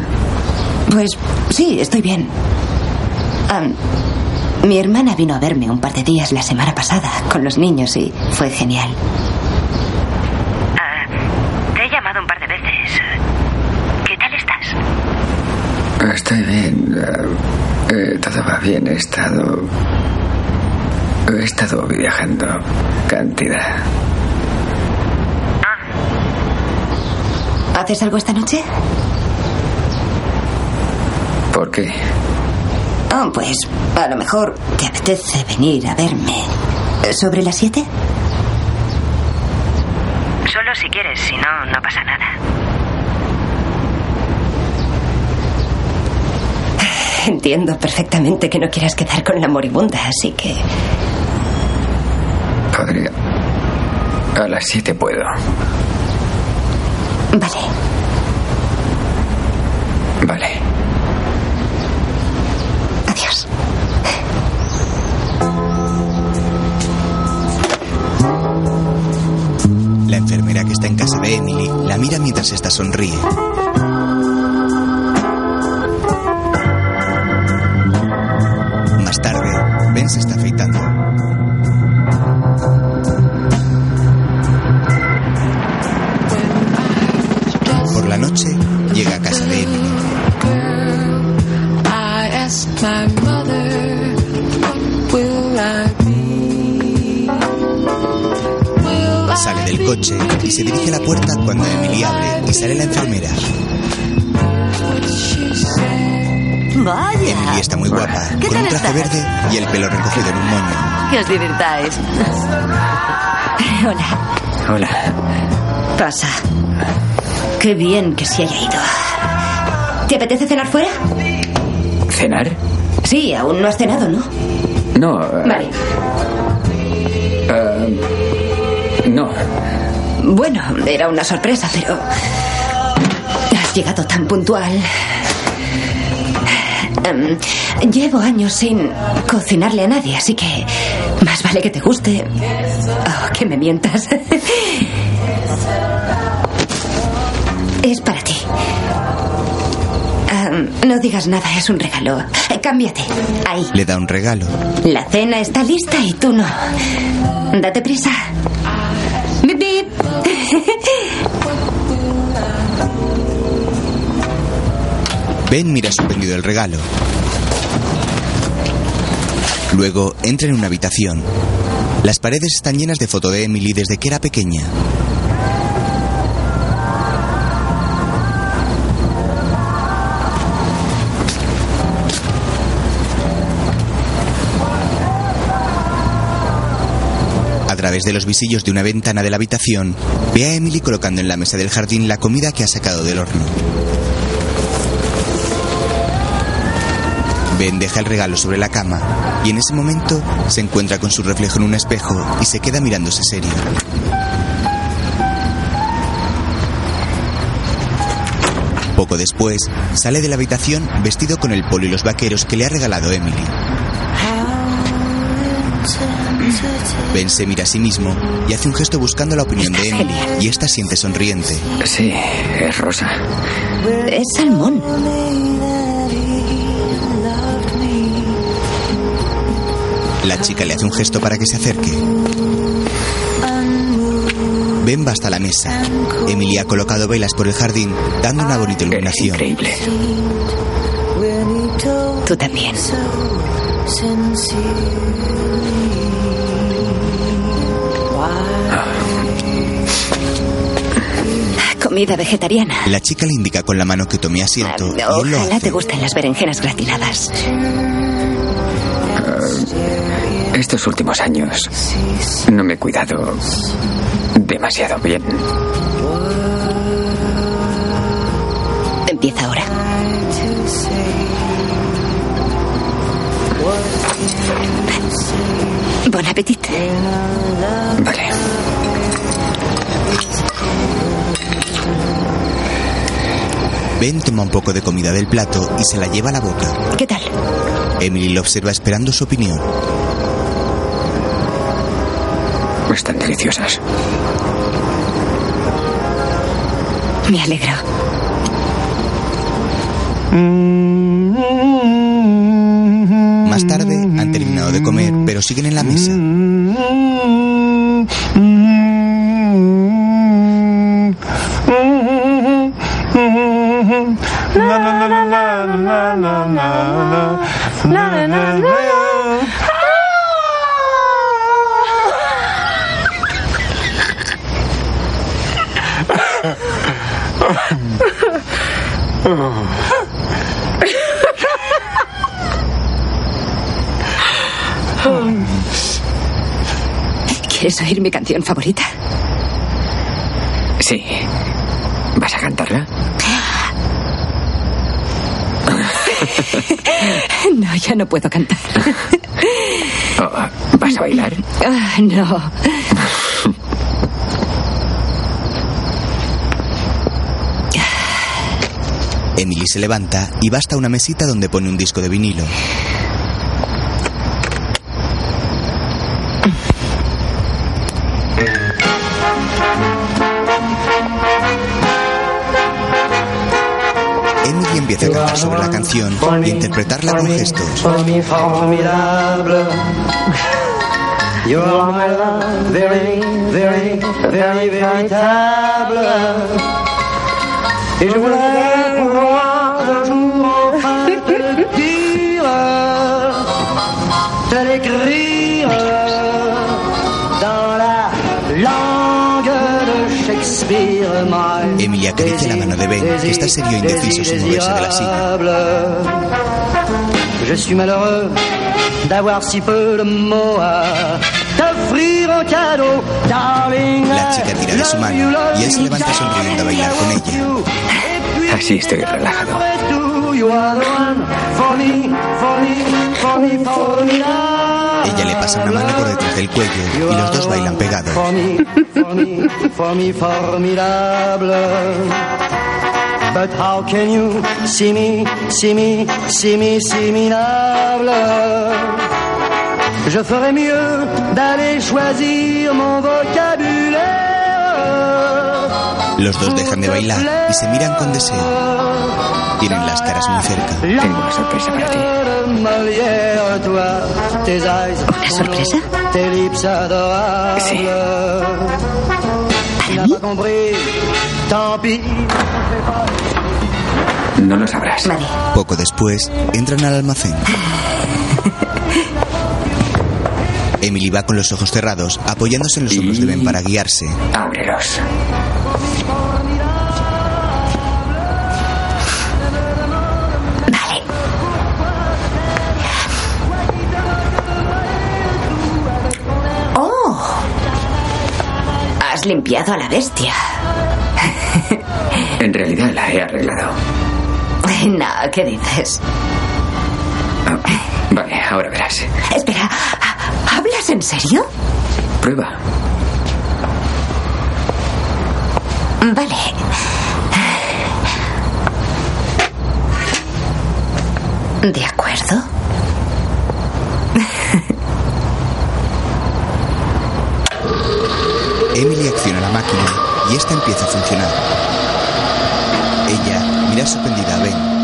S7: Pues sí, estoy bien. Mi hermana vino a verme un par de días la semana pasada con los niños y fue genial.
S17: Ah, te he llamado un par de veces. ¿Qué tal estás?
S1: Estoy bien. eh, eh, todo va bien. He estado. He estado viajando cantidad.
S7: ¿Haces algo esta noche?
S1: ¿Por qué?
S7: Ah, pues a lo mejor te apetece venir a verme. ¿Sobre las siete?
S17: Solo si quieres, si no, no pasa nada.
S7: Entiendo perfectamente que no quieras quedar con la moribunda, así que...
S1: Podría. A las siete puedo.
S7: Vale.
S1: Vale.
S3: Mira mientras esta sonríe. Más tarde, Ben se está Y se dirige a la puerta cuando Emily abre y sale la enfermera.
S26: Vaya.
S3: Emily está muy guapa,
S26: ¿Qué
S3: con
S26: tal
S3: un traje
S26: estás?
S3: verde y el pelo recogido en un moño.
S26: Que os divirtáis.
S13: Hola.
S1: Hola.
S13: Pasa. Qué bien que se haya ido. ¿Te apetece cenar fuera?
S1: ¿Cenar?
S13: Sí, aún no has cenado, ¿no?
S1: No. eh,
S13: Vale.
S1: eh, no.
S13: Bueno, era una sorpresa, pero... Has llegado tan puntual. Em, llevo años sin cocinarle a nadie, así que más vale que te guste. Oh, que me mientas. es para ti. Em, no digas nada, es un regalo. Eh, Cámbiate. Ahí.
S3: Le da un regalo.
S13: La cena está lista y tú no. Date prisa.
S3: Ben mira sorprendido el regalo. Luego entra en una habitación. Las paredes están llenas de fotos de Emily desde que era pequeña. A través de los visillos de una ventana de la habitación, ve a Emily colocando en la mesa del jardín la comida que ha sacado del horno. Ben deja el regalo sobre la cama y en ese momento se encuentra con su reflejo en un espejo y se queda mirándose serio. Poco después, sale de la habitación vestido con el polo y los vaqueros que le ha regalado Emily. Ben se mira a sí mismo y hace un gesto buscando la opinión de Emily y esta siente sonriente.
S1: Sí, es rosa.
S13: Es salmón.
S3: La chica le hace un gesto para que se acerque. Ben va hasta la mesa. Emily ha colocado velas por el jardín, dando una bonita iluminación.
S1: increíble.
S13: Tú también. Comida vegetariana.
S3: La chica le indica con la mano que tome asiento y él lo
S13: Ojalá
S3: hace.
S13: te gusten las berenjenas gratinadas.
S1: Estos últimos años no me he cuidado demasiado bien.
S13: Empieza ahora. Bon appetit.
S1: Vale.
S3: Ben toma un poco de comida del plato y se la lleva a la boca.
S13: ¿Qué tal?
S3: Emily lo observa esperando su opinión.
S1: Están deliciosas.
S13: Me alegro.
S3: Más tarde han terminado de comer, pero siguen en la mesa.
S13: ¿Quieres oír mi canción favorita?
S1: Sí. ¿Vas a cantarla? [laughs]
S13: No, ya no puedo cantar.
S1: Oh, [laughs] ¿Vas a bailar?
S13: Ah, no.
S3: Emily se levanta y va hasta una mesita donde pone un disco de vinilo. Empieza a cantar sobre la canción a interpretarla con gestos. Acaricia la mano de Ben, que está serio e indeciso sin moverse de la silla.
S27: Je suis malheureux d'avoir si peu de mots à t'offrir en cadeau, darling.
S3: La chica tira de su mano y él se levanta sonriendo a bailar con ella.
S1: Así estoy relajado.
S3: Ella le pasa una mano por detrás del cuello y los dos bailan pegados.
S27: For me, for me, for me, formidable. But how can you see me, see me, see me, see me minable? Je ferais mieux d'aller choisir mon vocabulaire.
S3: Los dos dejan de bailar y se miran con deseo. Tienen las caras muy cerca.
S1: Tengo una sorpresa para ti.
S27: ¿Una
S13: sorpresa?
S27: Sí. ¿Para mí?
S1: No lo sabrás.
S3: Poco después, entran al almacén. [laughs] Emily va con los ojos cerrados, apoyándose en los hombros de Ben para guiarse.
S1: Ábrelos.
S13: Has limpiado a la bestia.
S1: En realidad la he arreglado. [laughs]
S13: No, ¿qué dices?
S1: Ah, vale, ahora verás.
S13: Espera, ¿hablas en serio?
S1: Prueba.
S13: Vale. De acuerdo.
S3: Emily acciona la máquina y esta empieza a funcionar. Ella mira sorprendida a Ben.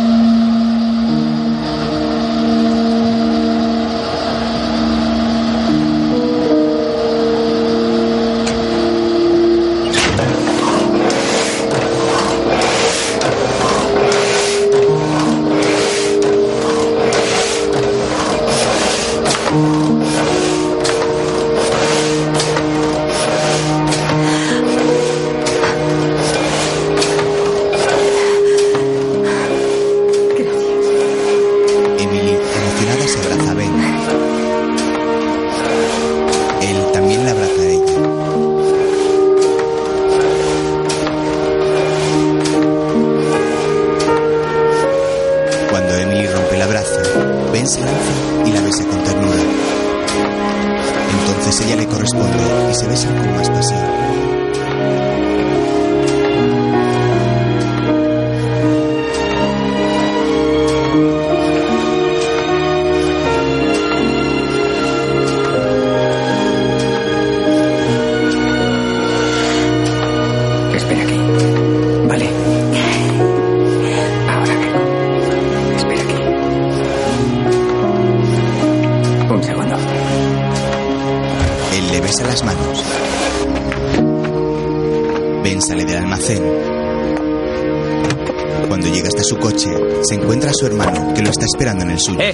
S3: El suyo.
S10: ¡Eh!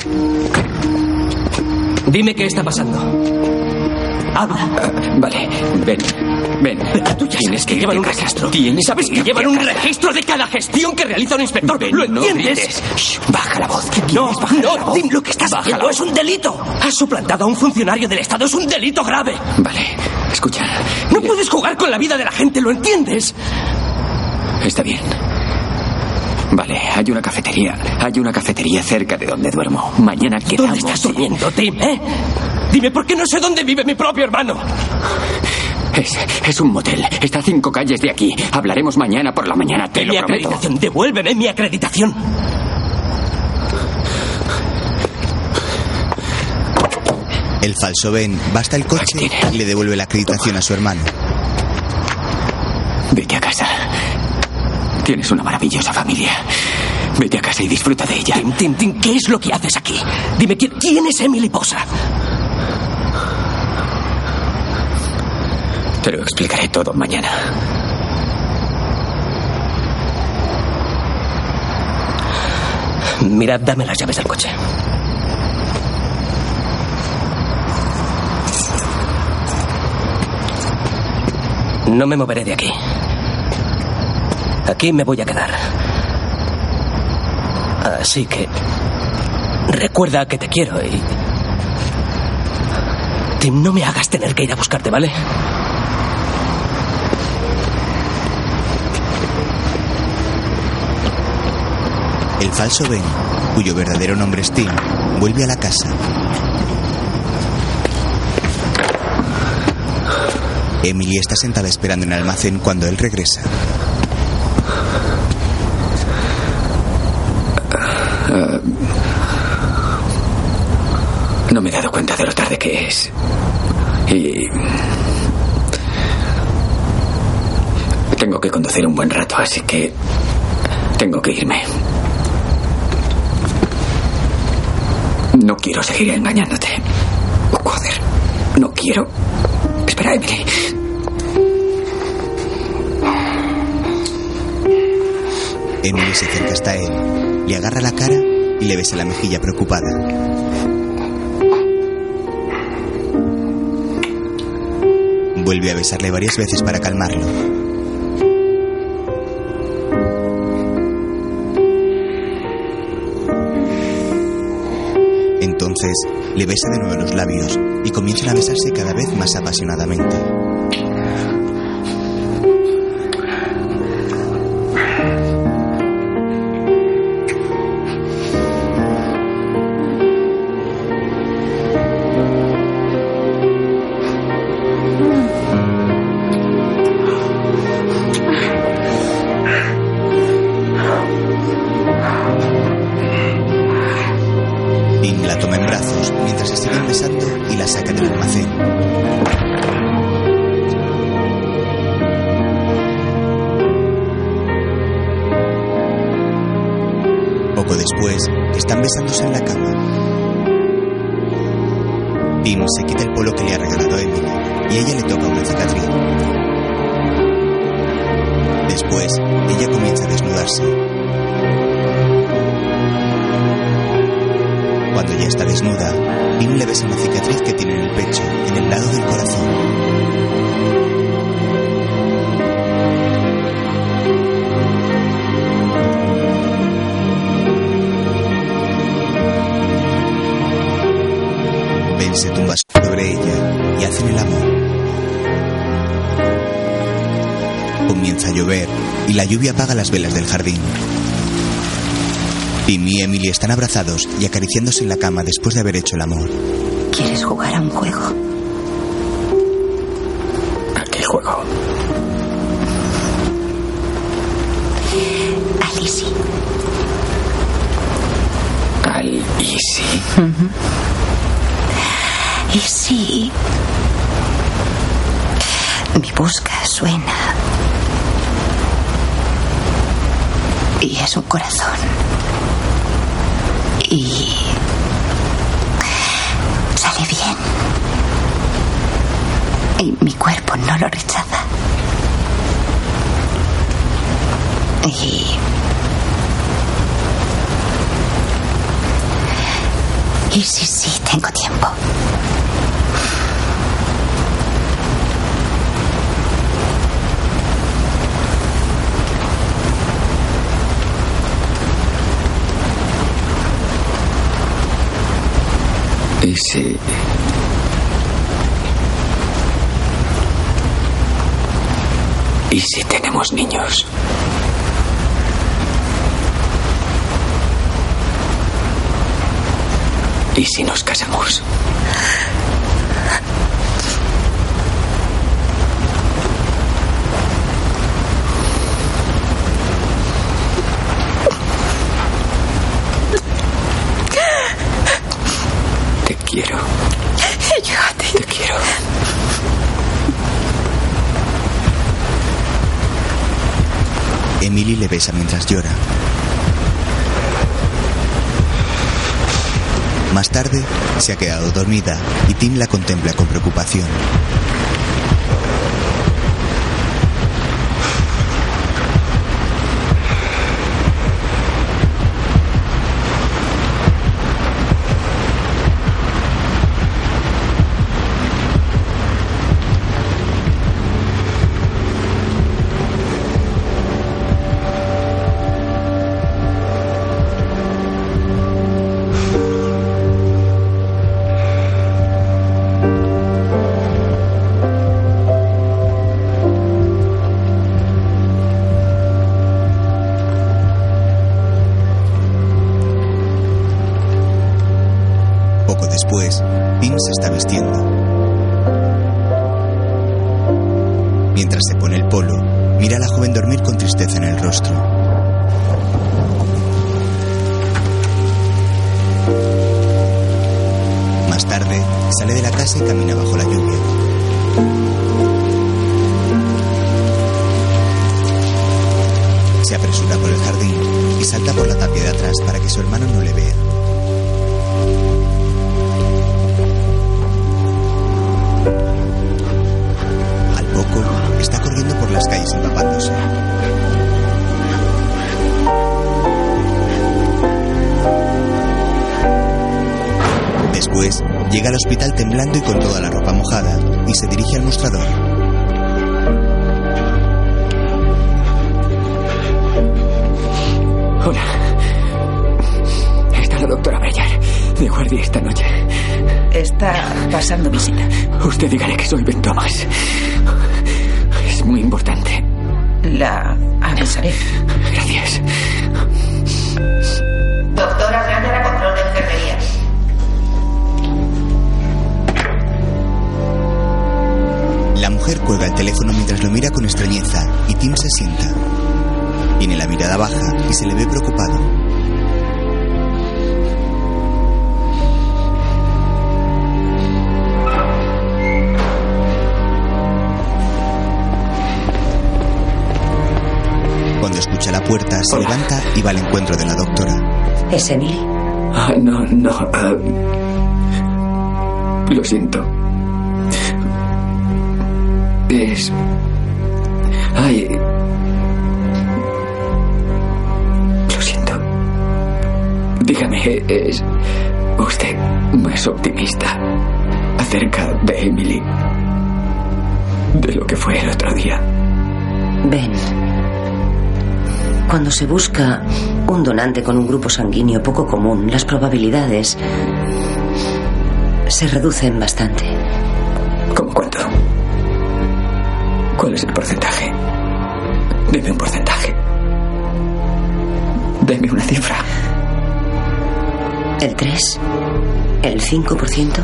S10: Dime qué está pasando. Habla.
S1: Vale, ven. Ven.
S10: Tú ya sabes que llevan un registro.
S1: Tienes
S10: ¿Sabes que llevan un registro de cada gestión que realiza un inspector? ¿Lo entiendes?
S1: Shh, baja la voz. ¿Qué
S10: No?
S1: Baja la
S10: no,
S1: voz.
S10: dime lo que estás
S1: Baja
S10: haciendo.
S1: la
S10: Es un delito. Has suplantado a un funcionario del Estado. Es un delito grave.
S1: Vale, escucha.
S10: No puedes jugar con la vida de la gente, ¿lo entiendes?
S1: Está bien. Vale, hay una cafetería. Hay una cafetería cerca de donde duermo. Mañana quedamos.
S10: ¿Dónde estás durmiendo, Tim, eh? Dime por qué no sé dónde vive mi propio hermano.
S1: Es, es un motel. Está a cinco calles de aquí. Hablaremos mañana por la mañana, te lo
S10: mi
S1: prometo.
S10: acreditación. Devuélveme mi acreditación.
S3: El falso Ben va hasta el coche y le devuelve la acreditación a su hermano.
S1: Vete a casa. Tienes una maravillosa familia. Vete a casa y disfruta de ella.
S10: Tim, Tim, Tim, ¿qué es lo que haces aquí? Dime, ¿quién, quién es Emily Posa?
S1: Te lo explicaré todo mañana.
S10: Mira, dame las llaves del coche. No me moveré de aquí. Aquí me voy a quedar. Así que... Recuerda que te quiero y... Tim, no me hagas tener que ir a buscarte, ¿vale?
S3: El falso Ben, cuyo verdadero nombre es Tim, vuelve a la casa. Emily está sentada esperando en el almacén cuando él regresa.
S1: Ah, no me he dado cuenta de lo tarde que es. Y... Tengo que conducir un buen rato, así que... Tengo que irme. No quiero seguir engañándote. Joder. No quiero. Espera, Emily.
S3: Emily se acerca hasta él, le agarra la cara y le besa la mejilla preocupada. Vuelve a besarle varias veces para calmarlo. Entonces le besa de nuevo los labios y comienzan a besarse cada vez más apasionadamente. Las velas del jardín. Tim y Emily están abrazados y acariciándose en la cama después de haber hecho el amor.
S13: ¿Quieres jugar a un juego?
S1: ¿A qué juego?
S13: A Lizzie.
S1: Al Easy.
S13: Y sí. Mi busca suena. Y es un corazón. Y. sale bien. Y mi cuerpo no lo rechaza. Y. Y sí, sí, tengo tiempo.
S1: ¿Y si... ¿Y si tenemos niños? ¿Y si nos casamos? Te quiero.
S28: Yo a ti.
S1: Te quiero.
S3: Emily le besa mientras llora. Más tarde, se ha quedado dormida y Tim la contempla con preocupación.
S29: se
S13: busca un donante con un grupo sanguíneo poco común, las probabilidades se reducen bastante.
S3: ¿Cómo cuánto? ¿Cuál es el porcentaje? Dime un porcentaje. Deme una cifra.
S13: ¿El 3? ¿El 5%?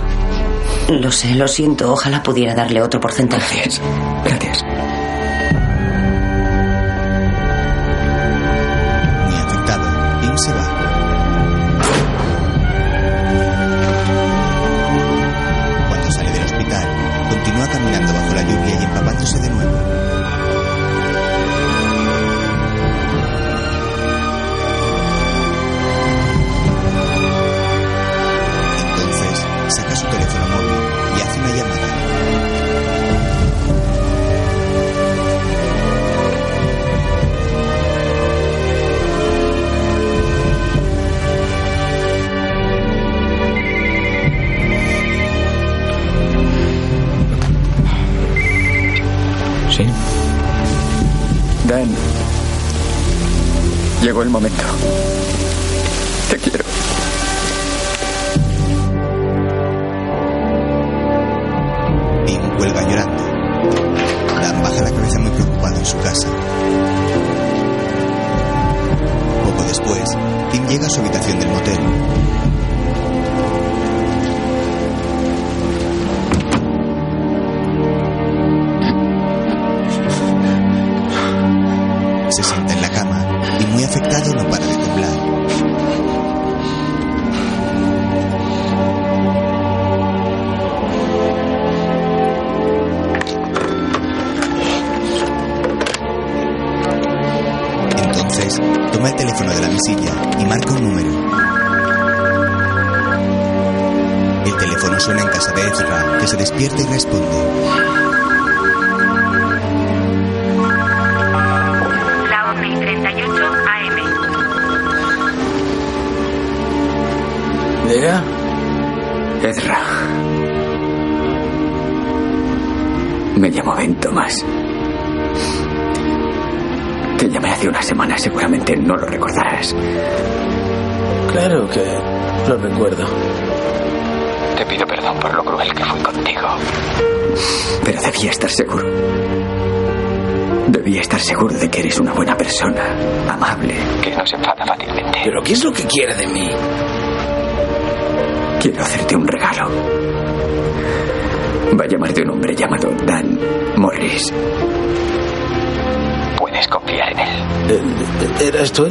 S13: Lo sé, lo siento. Ojalá pudiera darle otro porcentaje.
S3: Gracias. Gracias. el momento.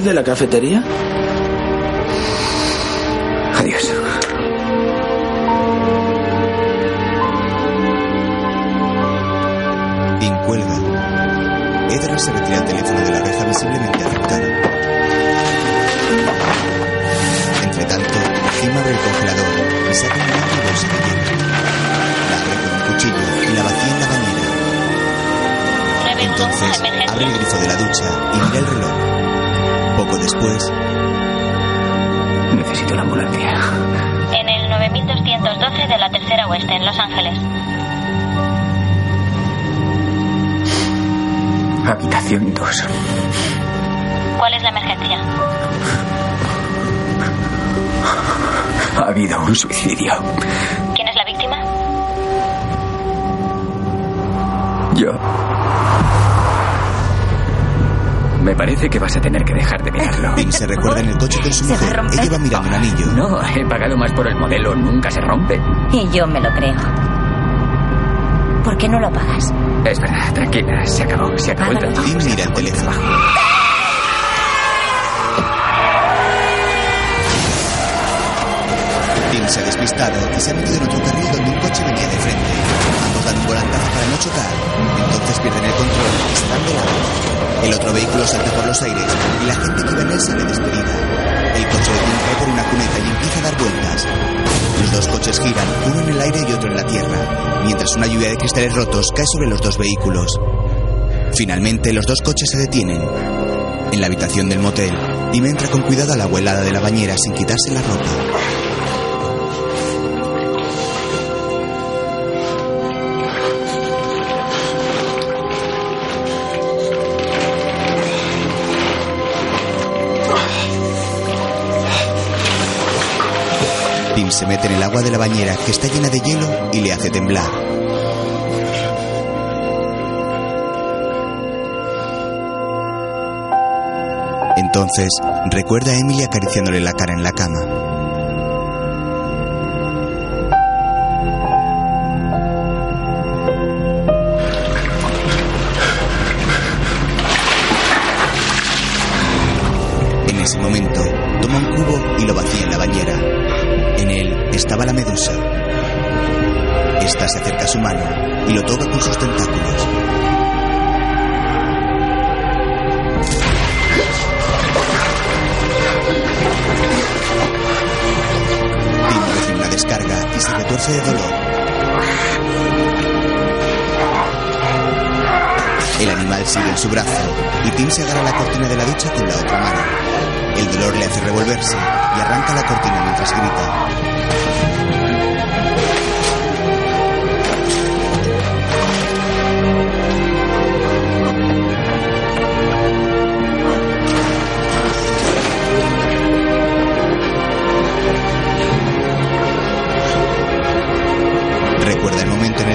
S29: De la
S5: cafetería?
S1: Habitación 2.
S30: ¿Cuál es la emergencia?
S1: Ha habido un suicidio.
S30: ¿Quién es la víctima?
S1: Yo. Me parece que vas a tener que dejar de mirarlo.
S3: Se recuerda en el coche con su mujer. Ella va mirando un anillo.
S1: No, he pagado más por el modelo. Nunca se rompe.
S30: Y yo me lo creo. ¿Por qué no lo pagas?
S1: Es verdad, tranquila. Se acabó. Se acabó el trato.
S3: Tim mira el teléfono. Tim se ha despistado y se ha metido en otro carril donde un coche venía de frente. Ambos dan un volantazo para no chocar. Entonces pierden el control y se de lado. El otro vehículo salta por los aires y la gente que iba en él sale despedida. El coche de Tim cae por una cuneta y empieza a dar vueltas. Los dos coches giran, uno en el aire y otro en la tierra, mientras una lluvia de cristales rotos cae sobre los dos vehículos. Finalmente, los dos coches se detienen. En la habitación del motel, Tim entra con cuidado a la agua helada de la bañera sin quitarse la ropa. Tim se mete en el agua de la bañera que está llena de hielo y le hace temblar. Entonces recuerda a Emily acariciándole la cara en la cama. Mano y lo toca con sus tentáculos. Tim recibe una descarga y se retuerce de dolor. El animal sigue en su brazo y Tim se agarra la cortina de la ducha con la otra mano. El dolor le hace revolverse y arranca la cortina mientras grita.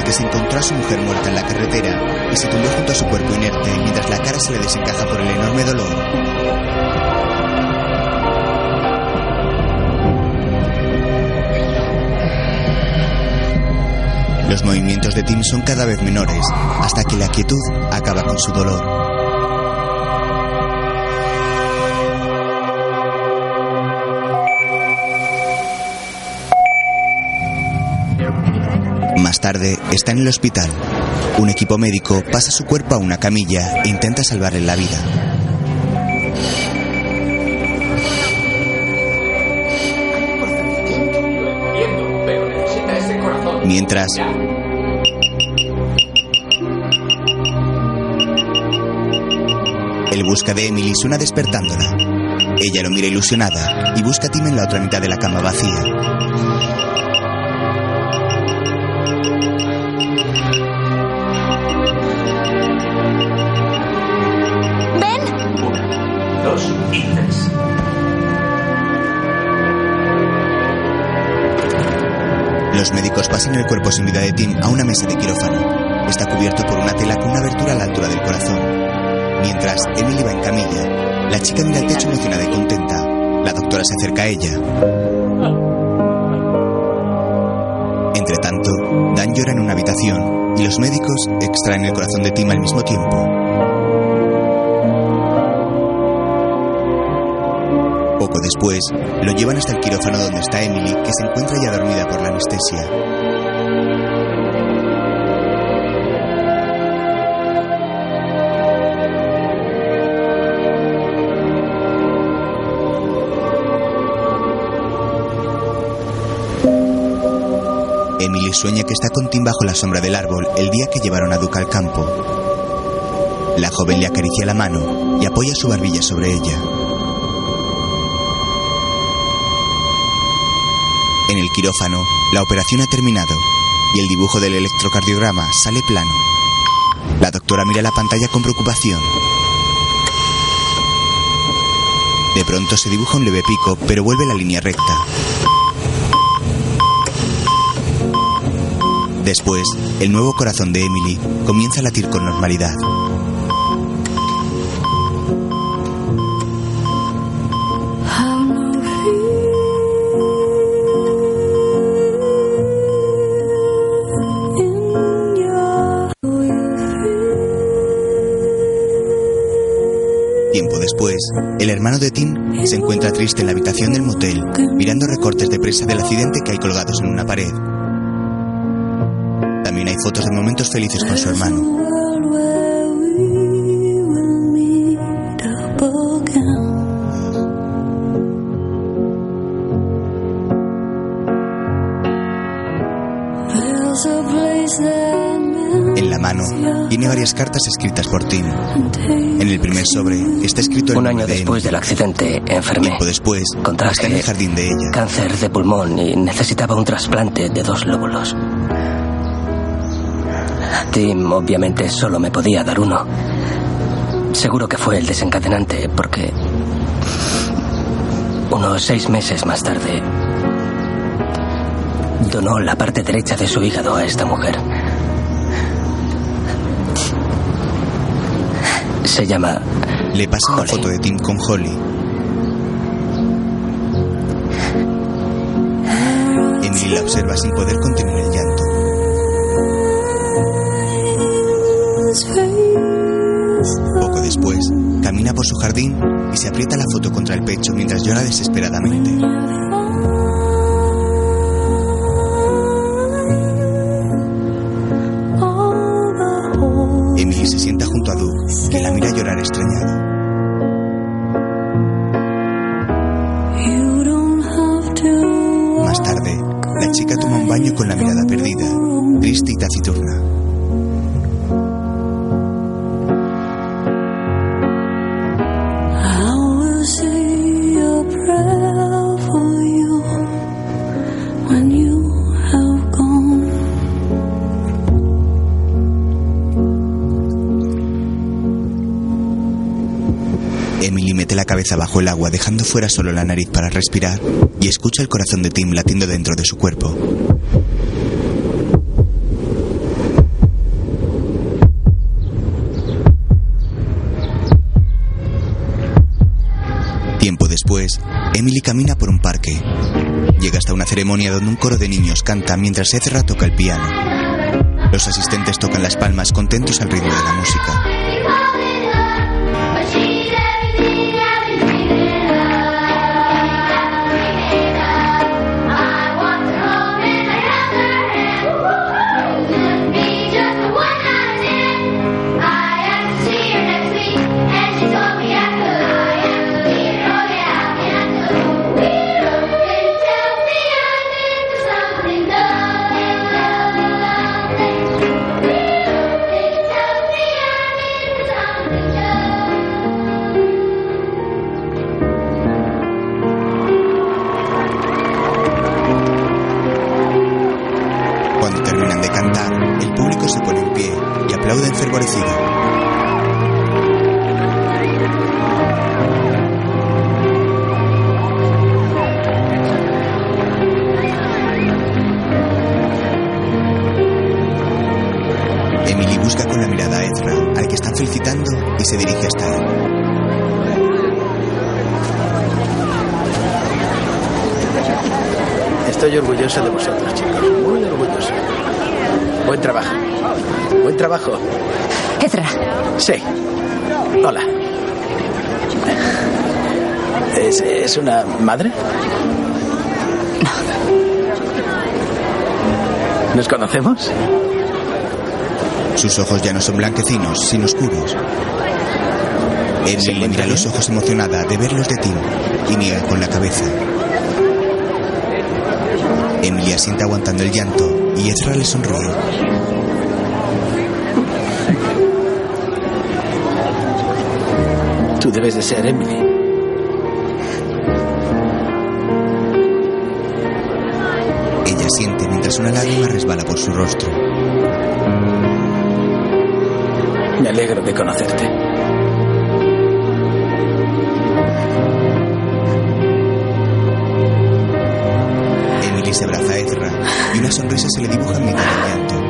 S3: Que se encontró a su mujer muerta en la carretera y se tumbó junto a su cuerpo inerte mientras la cara se le desencaja por el enorme dolor. Los movimientos de Tim son cada vez menores hasta que la quietud acaba con su dolor. Más tarde está en el hospital. Un equipo médico pasa su cuerpo a una camilla e intenta salvarle la vida. Mientras, él busca de Emily suena despertándola. Ella lo mira ilusionada y busca a Tim en la otra mitad de la cama vacía. Los médicos pasan el cuerpo sin vida de Tim a una mesa de quirófano. Está cubierto por una tela con una abertura a la altura del corazón. Mientras Emily va en camilla, la chica mira el techo emocionada y contenta. La doctora se acerca a ella. Entre tanto, Dan llora en una habitación y los médicos extraen el corazón de Tim al mismo tiempo. Poco después, lo llevan hasta el quirófano donde está Emily, que se encuentra ya dormida por la anestesia. Emily sueña que está con Tim bajo la sombra del árbol el día que llevaron a Duke al campo. La joven le acaricia la mano y apoya su barbilla sobre ella. En el quirófano, la operación ha terminado y el dibujo del electrocardiograma sale plano. La doctora mira la pantalla con preocupación. De pronto se dibuja un leve pico, pero vuelve la línea recta. Después, el nuevo corazón de Emily comienza a latir con normalidad. El hermano de Tim se encuentra triste en la habitación del motel, mirando recortes de presa del accidente que hay colgados en una pared. También hay fotos de momentos felices con su hermano. Varias cartas escritas por Tim. En el primer sobre está escrito el
S10: Un año
S3: de
S10: después del accidente enfermé.
S3: Tiempo después
S10: Contraje
S3: está en el jardín de ella.
S10: cáncer de pulmón y necesitaba un trasplante de dos lóbulos. Tim obviamente solo me podía dar uno. Seguro que fue el desencadenante porque unos seis meses más tarde donó la parte derecha de su hígado a esta mujer. Se llama...
S3: Le pasa una foto de Tim con Holly. Emily la observa sin poder contener el llanto. Poco después, camina por su jardín y se aprieta la foto contra el pecho mientras llora desesperadamente. Emily se sienta junto a Doug, que la mira llorar extrañado. Más tarde, la chica toma un baño con la mirada perdida, triste y taciturna. Mete la cabeza bajo el agua dejando fuera solo la nariz para respirar y escucha el corazón de Tim latiendo dentro de su cuerpo. Tiempo después, Emily camina por un parque. Llega hasta una ceremonia donde un coro de niños canta mientras Ezra toca el piano. Los asistentes tocan las palmas contentos al ritmo de la música.
S5: Una madre? No. ¿Nos conocemos?
S3: Sus ojos ya no son blanquecinos, sino oscuros. Emily le mira los ojos emocionada de verlos de Tim y niega con la cabeza. Emily asienta aguantando el llanto y Ezra le sonríe.
S5: Tú debes de ser Emily.
S3: Mientras una lágrima resbala por su rostro.
S5: Me alegro de conocerte.
S3: Emily se abraza a Ezra y una sonrisa se le dibuja en mitad del llanto.